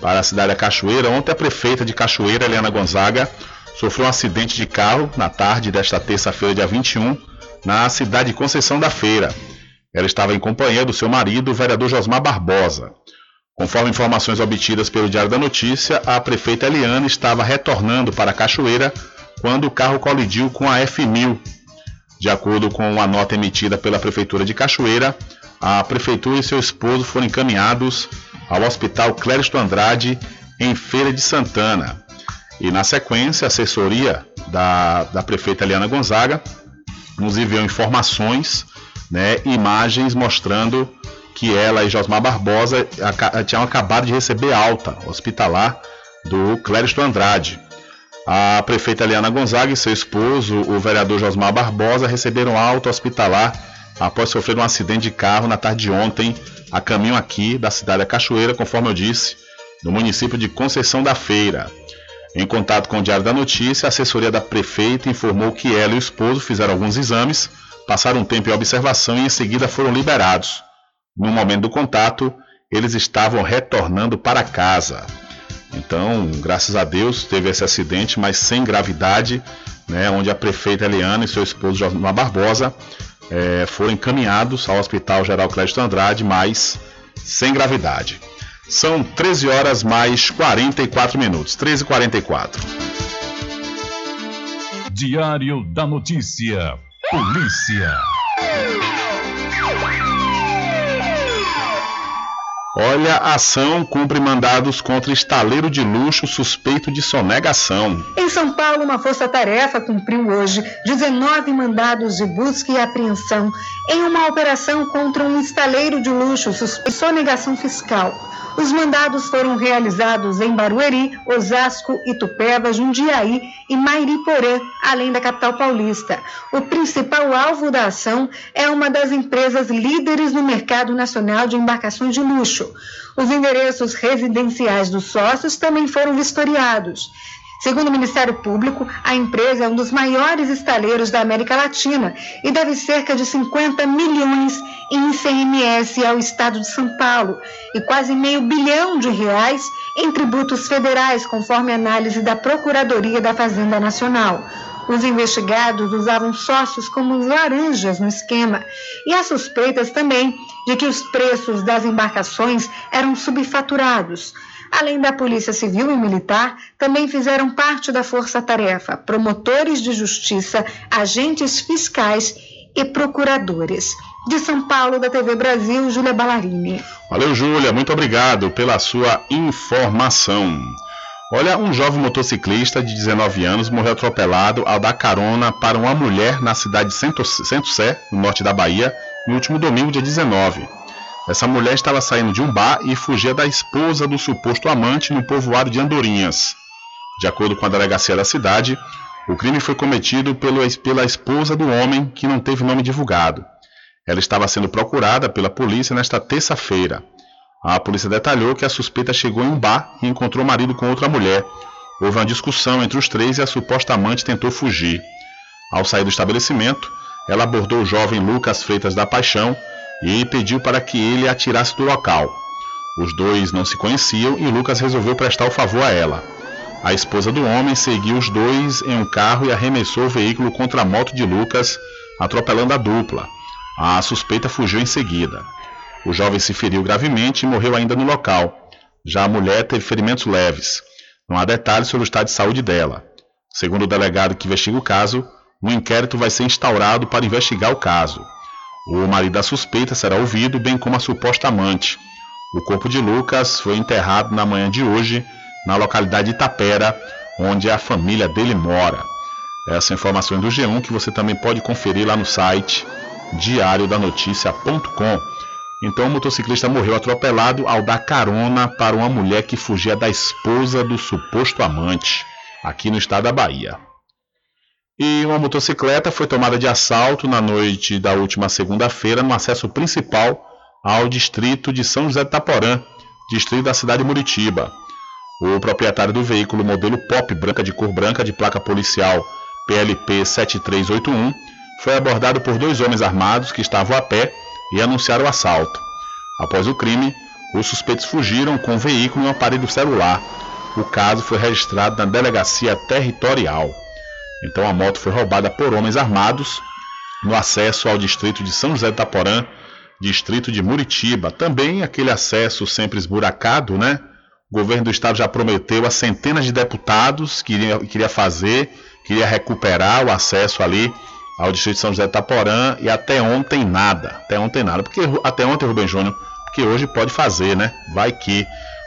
para a cidade da Cachoeira, ontem a prefeita de Cachoeira, Helena Gonzaga, sofreu um acidente de carro na tarde desta terça-feira, dia 21, na cidade de Conceição da Feira. Ela estava em companhia do seu marido, o vereador Josmar Barbosa. Conforme informações obtidas pelo Diário da Notícia, a prefeita Eliane estava retornando para a Cachoeira quando o carro colidiu com a F1000. De acordo com uma nota emitida pela Prefeitura de Cachoeira, a Prefeitura e seu esposo foram encaminhados ao Hospital Clériston Andrade, em Feira de Santana. E na sequência, a assessoria da, da prefeita Eliana Gonzaga nos enviou informações, né, imagens mostrando que ela e Josmar Barbosa tinham acabado de receber alta hospitalar do Clériston Andrade. A prefeita Eliana Gonzaga e seu esposo, o vereador Josmar Barbosa, receberam alta hospitalar após sofrer um acidente de carro na tarde de ontem, a caminho aqui da cidade da Cachoeira, conforme eu disse, no município de Conceição da Feira. Em contato com o Diário da Notícia, a assessoria da prefeita informou que ela e o esposo fizeram alguns exames, passaram um tempo em observação e em seguida foram liberados. No momento do contato, eles estavam retornando para casa. Então, graças a Deus, teve esse acidente, mas sem gravidade, né, onde a prefeita Eliana e seu esposo Josmar Barbosa é, foram encaminhados ao Hospital Geral Clédio Andrade, mas sem gravidade. São 13 horas mais 44 minutos. 13 e 44. Diário da Notícia. Polícia. Olha, a ação cumpre mandados contra estaleiro de luxo suspeito de sonegação. Em São Paulo, uma força-tarefa cumpriu hoje 19 mandados de busca e apreensão em uma operação contra um estaleiro de luxo suspeito de sonegação fiscal. Os mandados foram realizados em Barueri, Osasco, Itupeva, Jundiaí e Mairiporã, além da capital paulista. O principal alvo da ação é uma das empresas líderes no mercado nacional de embarcações de luxo. Os endereços residenciais dos sócios também foram vistoriados. Segundo o Ministério Público, a empresa é um dos maiores estaleiros da América Latina e deve cerca de 50 milhões em ICMS ao Estado de São Paulo e quase meio bilhão de reais em tributos federais, conforme análise da Procuradoria da Fazenda Nacional. Os investigados usavam sócios como laranjas no esquema e há suspeitas também de que os preços das embarcações eram subfaturados. Além da Polícia Civil e Militar, também fizeram parte da força-tarefa promotores de justiça, agentes fiscais e procuradores. De São Paulo, da TV Brasil, Júlia Ballarini. Valeu, Júlia. Muito obrigado pela sua informação. Olha, um jovem motociclista de 19 anos morreu atropelado ao dar carona para uma mulher na cidade de Centro Sé, no norte da Bahia, no último domingo, dia 19. Essa mulher estava saindo de um bar e fugia da esposa do suposto amante no povoado de Andorinhas. De acordo com a delegacia da cidade, o crime foi cometido pela esposa do homem que não teve nome divulgado. Ela estava sendo procurada pela polícia nesta terça-feira. A polícia detalhou que a suspeita chegou em um bar e encontrou o marido com outra mulher. Houve uma discussão entre os três e a suposta amante tentou fugir. Ao sair do estabelecimento, ela abordou o jovem Lucas Freitas da Paixão e pediu para que ele atirasse do local. Os dois não se conheciam e Lucas resolveu prestar o favor a ela. A esposa do homem seguiu os dois em um carro e arremessou o veículo contra a moto de Lucas, atropelando a dupla. A suspeita fugiu em seguida. O jovem se feriu gravemente e morreu ainda no local. Já a mulher teve ferimentos leves. Não há detalhes sobre o estado de saúde dela. Segundo o delegado que investiga o caso, um inquérito vai ser instaurado para investigar o caso. O marido da suspeita será ouvido, bem como a suposta amante. O corpo de Lucas foi enterrado na manhã de hoje na localidade de Itapera, onde a família dele mora. Essa informação é do G1 que você também pode conferir lá no site diariodanoticia.com. Então o motociclista morreu atropelado ao dar carona para uma mulher que fugia da esposa do suposto amante, aqui no estado da Bahia. E uma motocicleta foi tomada de assalto na noite da última segunda-feira no acesso principal ao distrito de São José de Taporã, distrito da cidade de Muritiba. O proprietário do veículo modelo Pop branca de cor branca de placa policial PLP 7381 foi abordado por dois homens armados que estavam a pé e anunciaram o assalto. Após o crime, os suspeitos fugiram com o veículo e um aparelho celular. O caso foi registrado na delegacia territorial. Então a moto foi roubada por homens armados no acesso ao distrito de São José de Itaporã, distrito de Muritiba. Também aquele acesso sempre esburacado, né? O governo do estado já prometeu a centenas de deputados que iria, queria fazer, queria recuperar o acesso ali ao distrito de São José de Itaporã e até ontem nada. Até ontem nada. Porque até ontem, Rubem Júnior, porque hoje pode fazer, né? Vai que.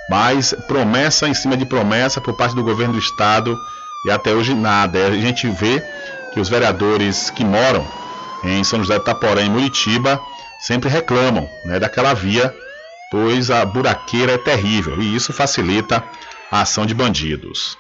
Mas promessa em cima de promessa por parte do governo do estado e até hoje nada. A gente vê que os vereadores que moram em São José de Itaporã e Muritiba sempre reclamam né, daquela via, pois a buraqueira é terrível e isso facilita a ação de bandidos.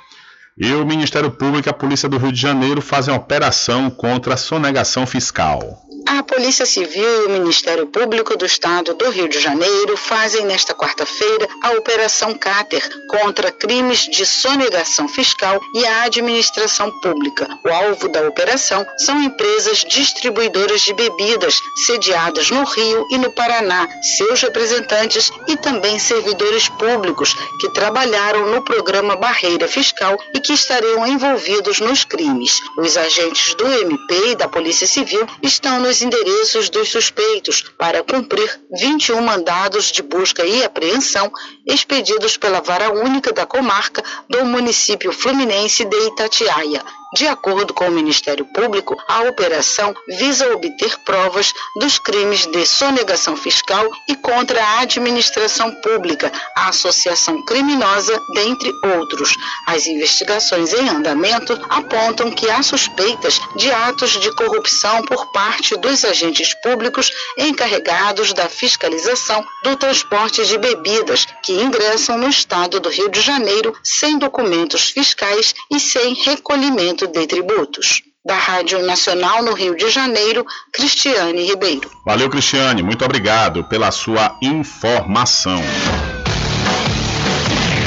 E o Ministério Público e a Polícia do Rio de Janeiro fazem operação contra a sonegação fiscal. A Polícia Civil e o Ministério Público do Estado do Rio de Janeiro fazem nesta quarta-feira a Operação Cáter contra crimes de sonegação fiscal e a administração pública. O alvo da operação são empresas distribuidoras de bebidas sediadas no Rio e no Paraná, seus representantes e também servidores públicos que trabalharam no programa Barreira Fiscal e que estariam envolvidos nos crimes. Os agentes do MP e da Polícia Civil estão nos endereços dos suspeitos para cumprir 21 mandados de busca e apreensão expedidos pela Vara Única da Comarca do município fluminense de Itatiaia. De acordo com o Ministério Público, a operação visa obter provas dos crimes de sonegação fiscal e contra a administração pública, a associação criminosa, dentre outros. As investigações em andamento apontam que há suspeitas de atos de corrupção por parte dos agentes públicos encarregados da fiscalização do transporte de bebidas que ingressam no estado do Rio de Janeiro sem documentos fiscais e sem recolhimento de tributos. Da Rádio Nacional no Rio de Janeiro, Cristiane Ribeiro. Valeu, Cristiane. Muito obrigado pela sua informação.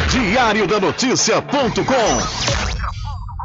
Diário da Notícia.com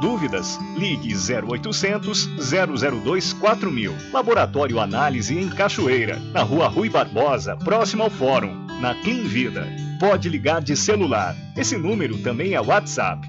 Dúvidas? Ligue 0800 002 4000. Laboratório Análise em Cachoeira, na Rua Rui Barbosa, próximo ao Fórum, na Clean Vida. Pode ligar de celular. Esse número também é WhatsApp.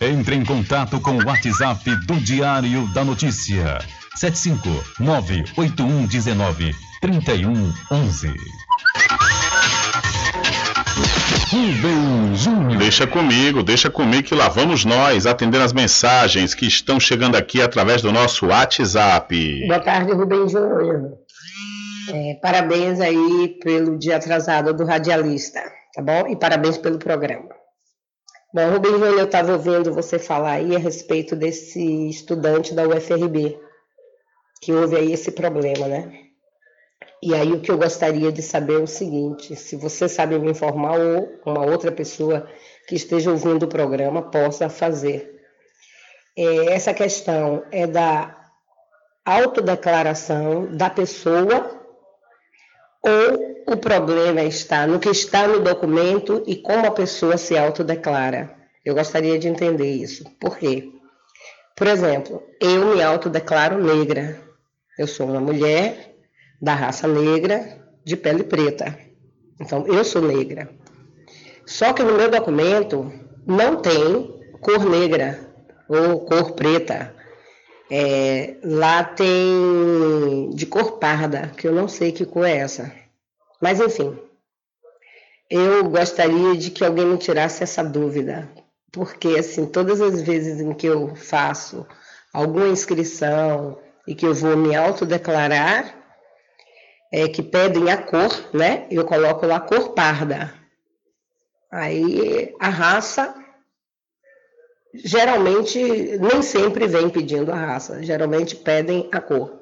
Entre em contato com o WhatsApp do Diário da Notícia. 759-8119-3111. Rubem Júnior. Deixa comigo, deixa comigo que lá vamos nós atendendo as mensagens que estão chegando aqui através do nosso WhatsApp. Boa tarde, Rubem Júnior. É, parabéns aí pelo dia atrasado do radialista, tá bom? E parabéns pelo programa. Bom, Júnior, eu estava ouvindo você falar aí a respeito desse estudante da UFRB, que houve aí esse problema, né? E aí o que eu gostaria de saber é o seguinte, se você sabe me informar ou uma outra pessoa que esteja ouvindo o programa possa fazer. É, essa questão é da autodeclaração da pessoa ou o problema está no que está no documento e como a pessoa se autodeclara? Eu gostaria de entender isso. Por quê? Por exemplo, eu me autodeclaro negra. Eu sou uma mulher da raça negra, de pele preta. Então, eu sou negra. Só que no meu documento não tem cor negra ou cor preta. É, lá tem de cor parda, que eu não sei que cor é essa. Mas enfim, eu gostaria de que alguém me tirasse essa dúvida, porque assim, todas as vezes em que eu faço alguma inscrição e que eu vou me autodeclarar, é, que pedem a cor, né? Eu coloco lá cor parda. Aí a raça geralmente nem sempre vem pedindo a raça, geralmente pedem a cor.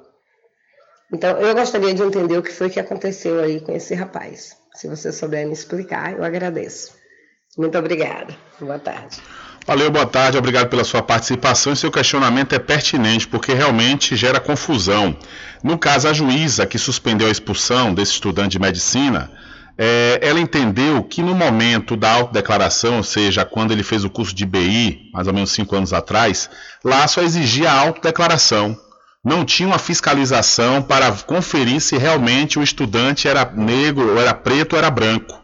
Então eu gostaria de entender o que foi que aconteceu aí com esse rapaz. Se você souber me explicar, eu agradeço. Muito obrigada. Boa tarde. Valeu, boa tarde, obrigado pela sua participação e seu questionamento é pertinente porque realmente gera confusão. No caso, a juíza que suspendeu a expulsão desse estudante de medicina, é, ela entendeu que no momento da autodeclaração, ou seja, quando ele fez o curso de BI, mais ou menos cinco anos atrás, lá só exigia a autodeclaração. Não tinha uma fiscalização para conferir se realmente o estudante era negro, ou era preto ou era branco.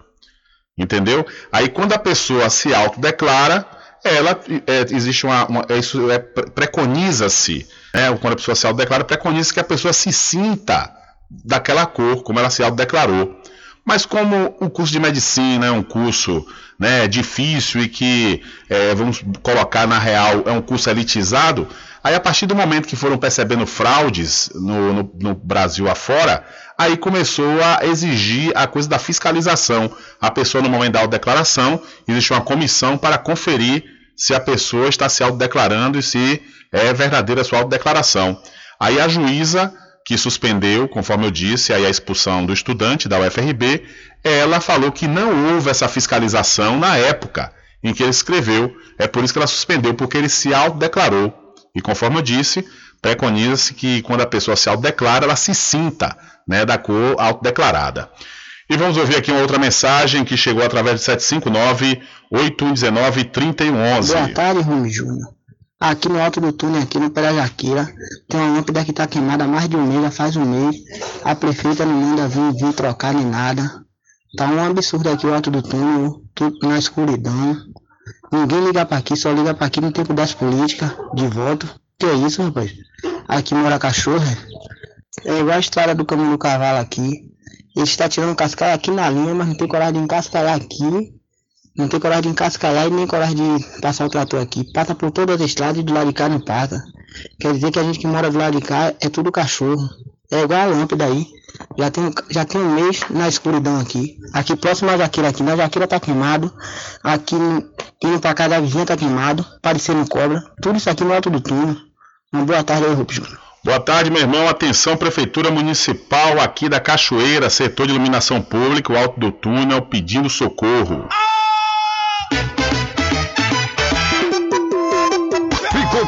Entendeu? Aí quando a pessoa se autodeclara, ela é, existe uma, uma isso é, preconiza-se, né, quando a pessoa se autodeclara, preconiza que a pessoa se sinta daquela cor, como ela se autodeclarou. Mas como o curso de medicina é um curso né, difícil e que, é, vamos colocar na real, é um curso elitizado, aí a partir do momento que foram percebendo fraudes no, no, no Brasil afora, aí começou a exigir a coisa da fiscalização. A pessoa, no momento da autodeclaração, existe uma comissão para conferir se a pessoa está se autodeclarando e se é verdadeira a sua autodeclaração. Aí a juíza, que suspendeu, conforme eu disse, aí a expulsão do estudante da UFRB, ela falou que não houve essa fiscalização na época em que ele escreveu. É por isso que ela suspendeu, porque ele se autodeclarou. E conforme eu disse, preconiza-se que quando a pessoa se autodeclara, ela se sinta né, da cor autodeclarada. E vamos ouvir aqui uma outra mensagem que chegou através de 759-8119-3111. Boa tarde, Rui Júnior. Aqui no alto do túnel, aqui no Perajaquira, tem uma lâmpada que está queimada há mais de um mês, já faz um mês. A prefeita não manda vir, vir trocar nem nada. Tá um absurdo aqui o alto do túnel, tudo na escuridão. Ninguém liga para aqui, só liga para aqui no tempo das políticas, de voto. Que é isso, rapaz? Aqui mora cachorro, é? É igual a história do caminho do cavalo aqui. Ele está tirando cascalho aqui na linha, mas não tem coragem de encascalhar aqui. Não tem coragem de encascalhar e nem coragem de passar o trator aqui. Passa por todas as estradas e do lado de cá não passa. Quer dizer que a gente que mora do lado de cá é tudo cachorro. É igual a lâmpada aí. Já tem, já tem um mês na escuridão aqui. Aqui próximo à Jaqueira aqui. Na Jaqueira tá queimado. Aqui indo pra casa da vizinha tá queimado. Parecendo cobra. Tudo isso aqui no alto do túnel. Uma boa tarde aí, Rupes. Boa tarde, meu irmão. Atenção, Prefeitura Municipal aqui da Cachoeira, setor de iluminação pública, o alto do túnel, pedindo socorro. Ficou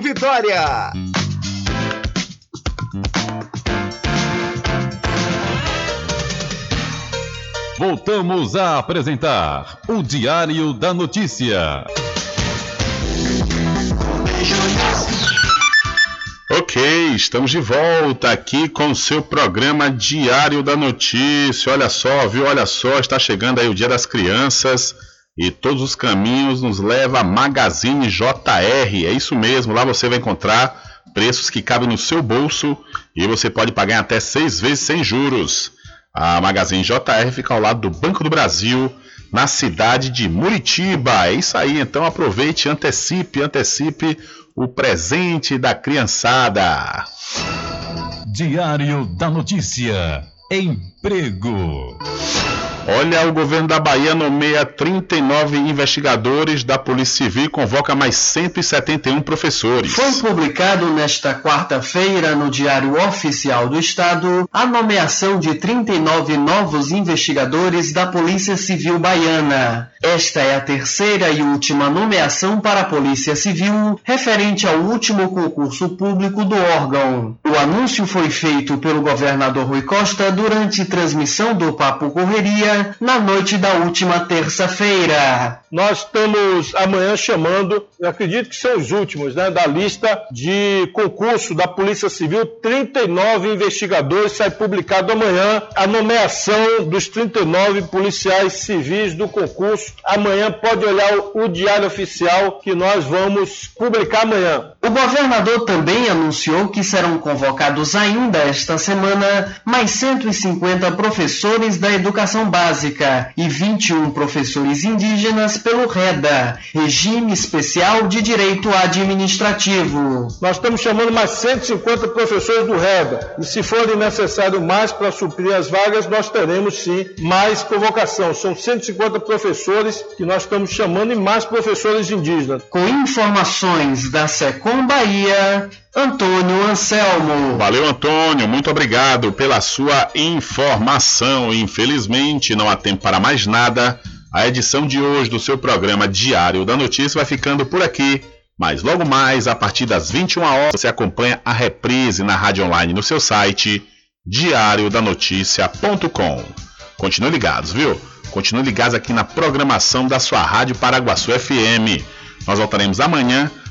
Vitória. Voltamos a apresentar o Diário da Notícia. Ok, estamos de volta aqui com o seu programa Diário da Notícia. Olha só, viu? Olha só, está chegando aí o Dia das Crianças e todos os caminhos nos leva a Magazine JR. É isso mesmo, lá você vai encontrar preços que cabem no seu bolso e você pode pagar até seis vezes sem juros. A Magazine JR fica ao lado do Banco do Brasil, na cidade de Muritiba. É isso aí, então aproveite, antecipe, antecipe o presente da criançada. Diário da Notícia. Emprego. Olha, o governo da Bahia nomeia 39 investigadores da Polícia Civil e convoca mais 171 professores. Foi publicado nesta quarta-feira no Diário Oficial do Estado a nomeação de 39 novos investigadores da Polícia Civil Baiana. Esta é a terceira e última nomeação para a Polícia Civil referente ao último concurso público do órgão. O anúncio foi feito pelo governador Rui Costa durante transmissão do Papo Correria na noite da última terça-feira. Nós estamos amanhã chamando, acredito que são os últimos, né, da lista de concurso da Polícia Civil, 39 investigadores, sai publicado amanhã a nomeação dos 39 policiais civis do concurso. Amanhã pode olhar o, o Diário Oficial que nós vamos publicar amanhã. O governador também anunciou que serão convocados ainda esta semana mais 150 professores da educação básica e 21 professores indígenas pelo REDA, Regime Especial de Direito Administrativo. Nós estamos chamando mais 150 professores do REDA e se forem necessário mais para suprir as vagas, nós teremos sim mais convocação. São 150 professores que nós estamos chamando e mais professores indígenas. Com informações da Secom Bahia, Antônio Anselmo. Valeu, Antônio. Muito obrigado pela sua informação. Infelizmente, não há tempo para mais nada. A edição de hoje do seu programa Diário da Notícia vai ficando por aqui. Mas logo mais, a partir das 21 horas, você acompanha a reprise na rádio online no seu site diariodanoticia.com. Continue ligados, viu? Continue ligados aqui na programação da sua Rádio Paraguaçu FM. Nós voltaremos amanhã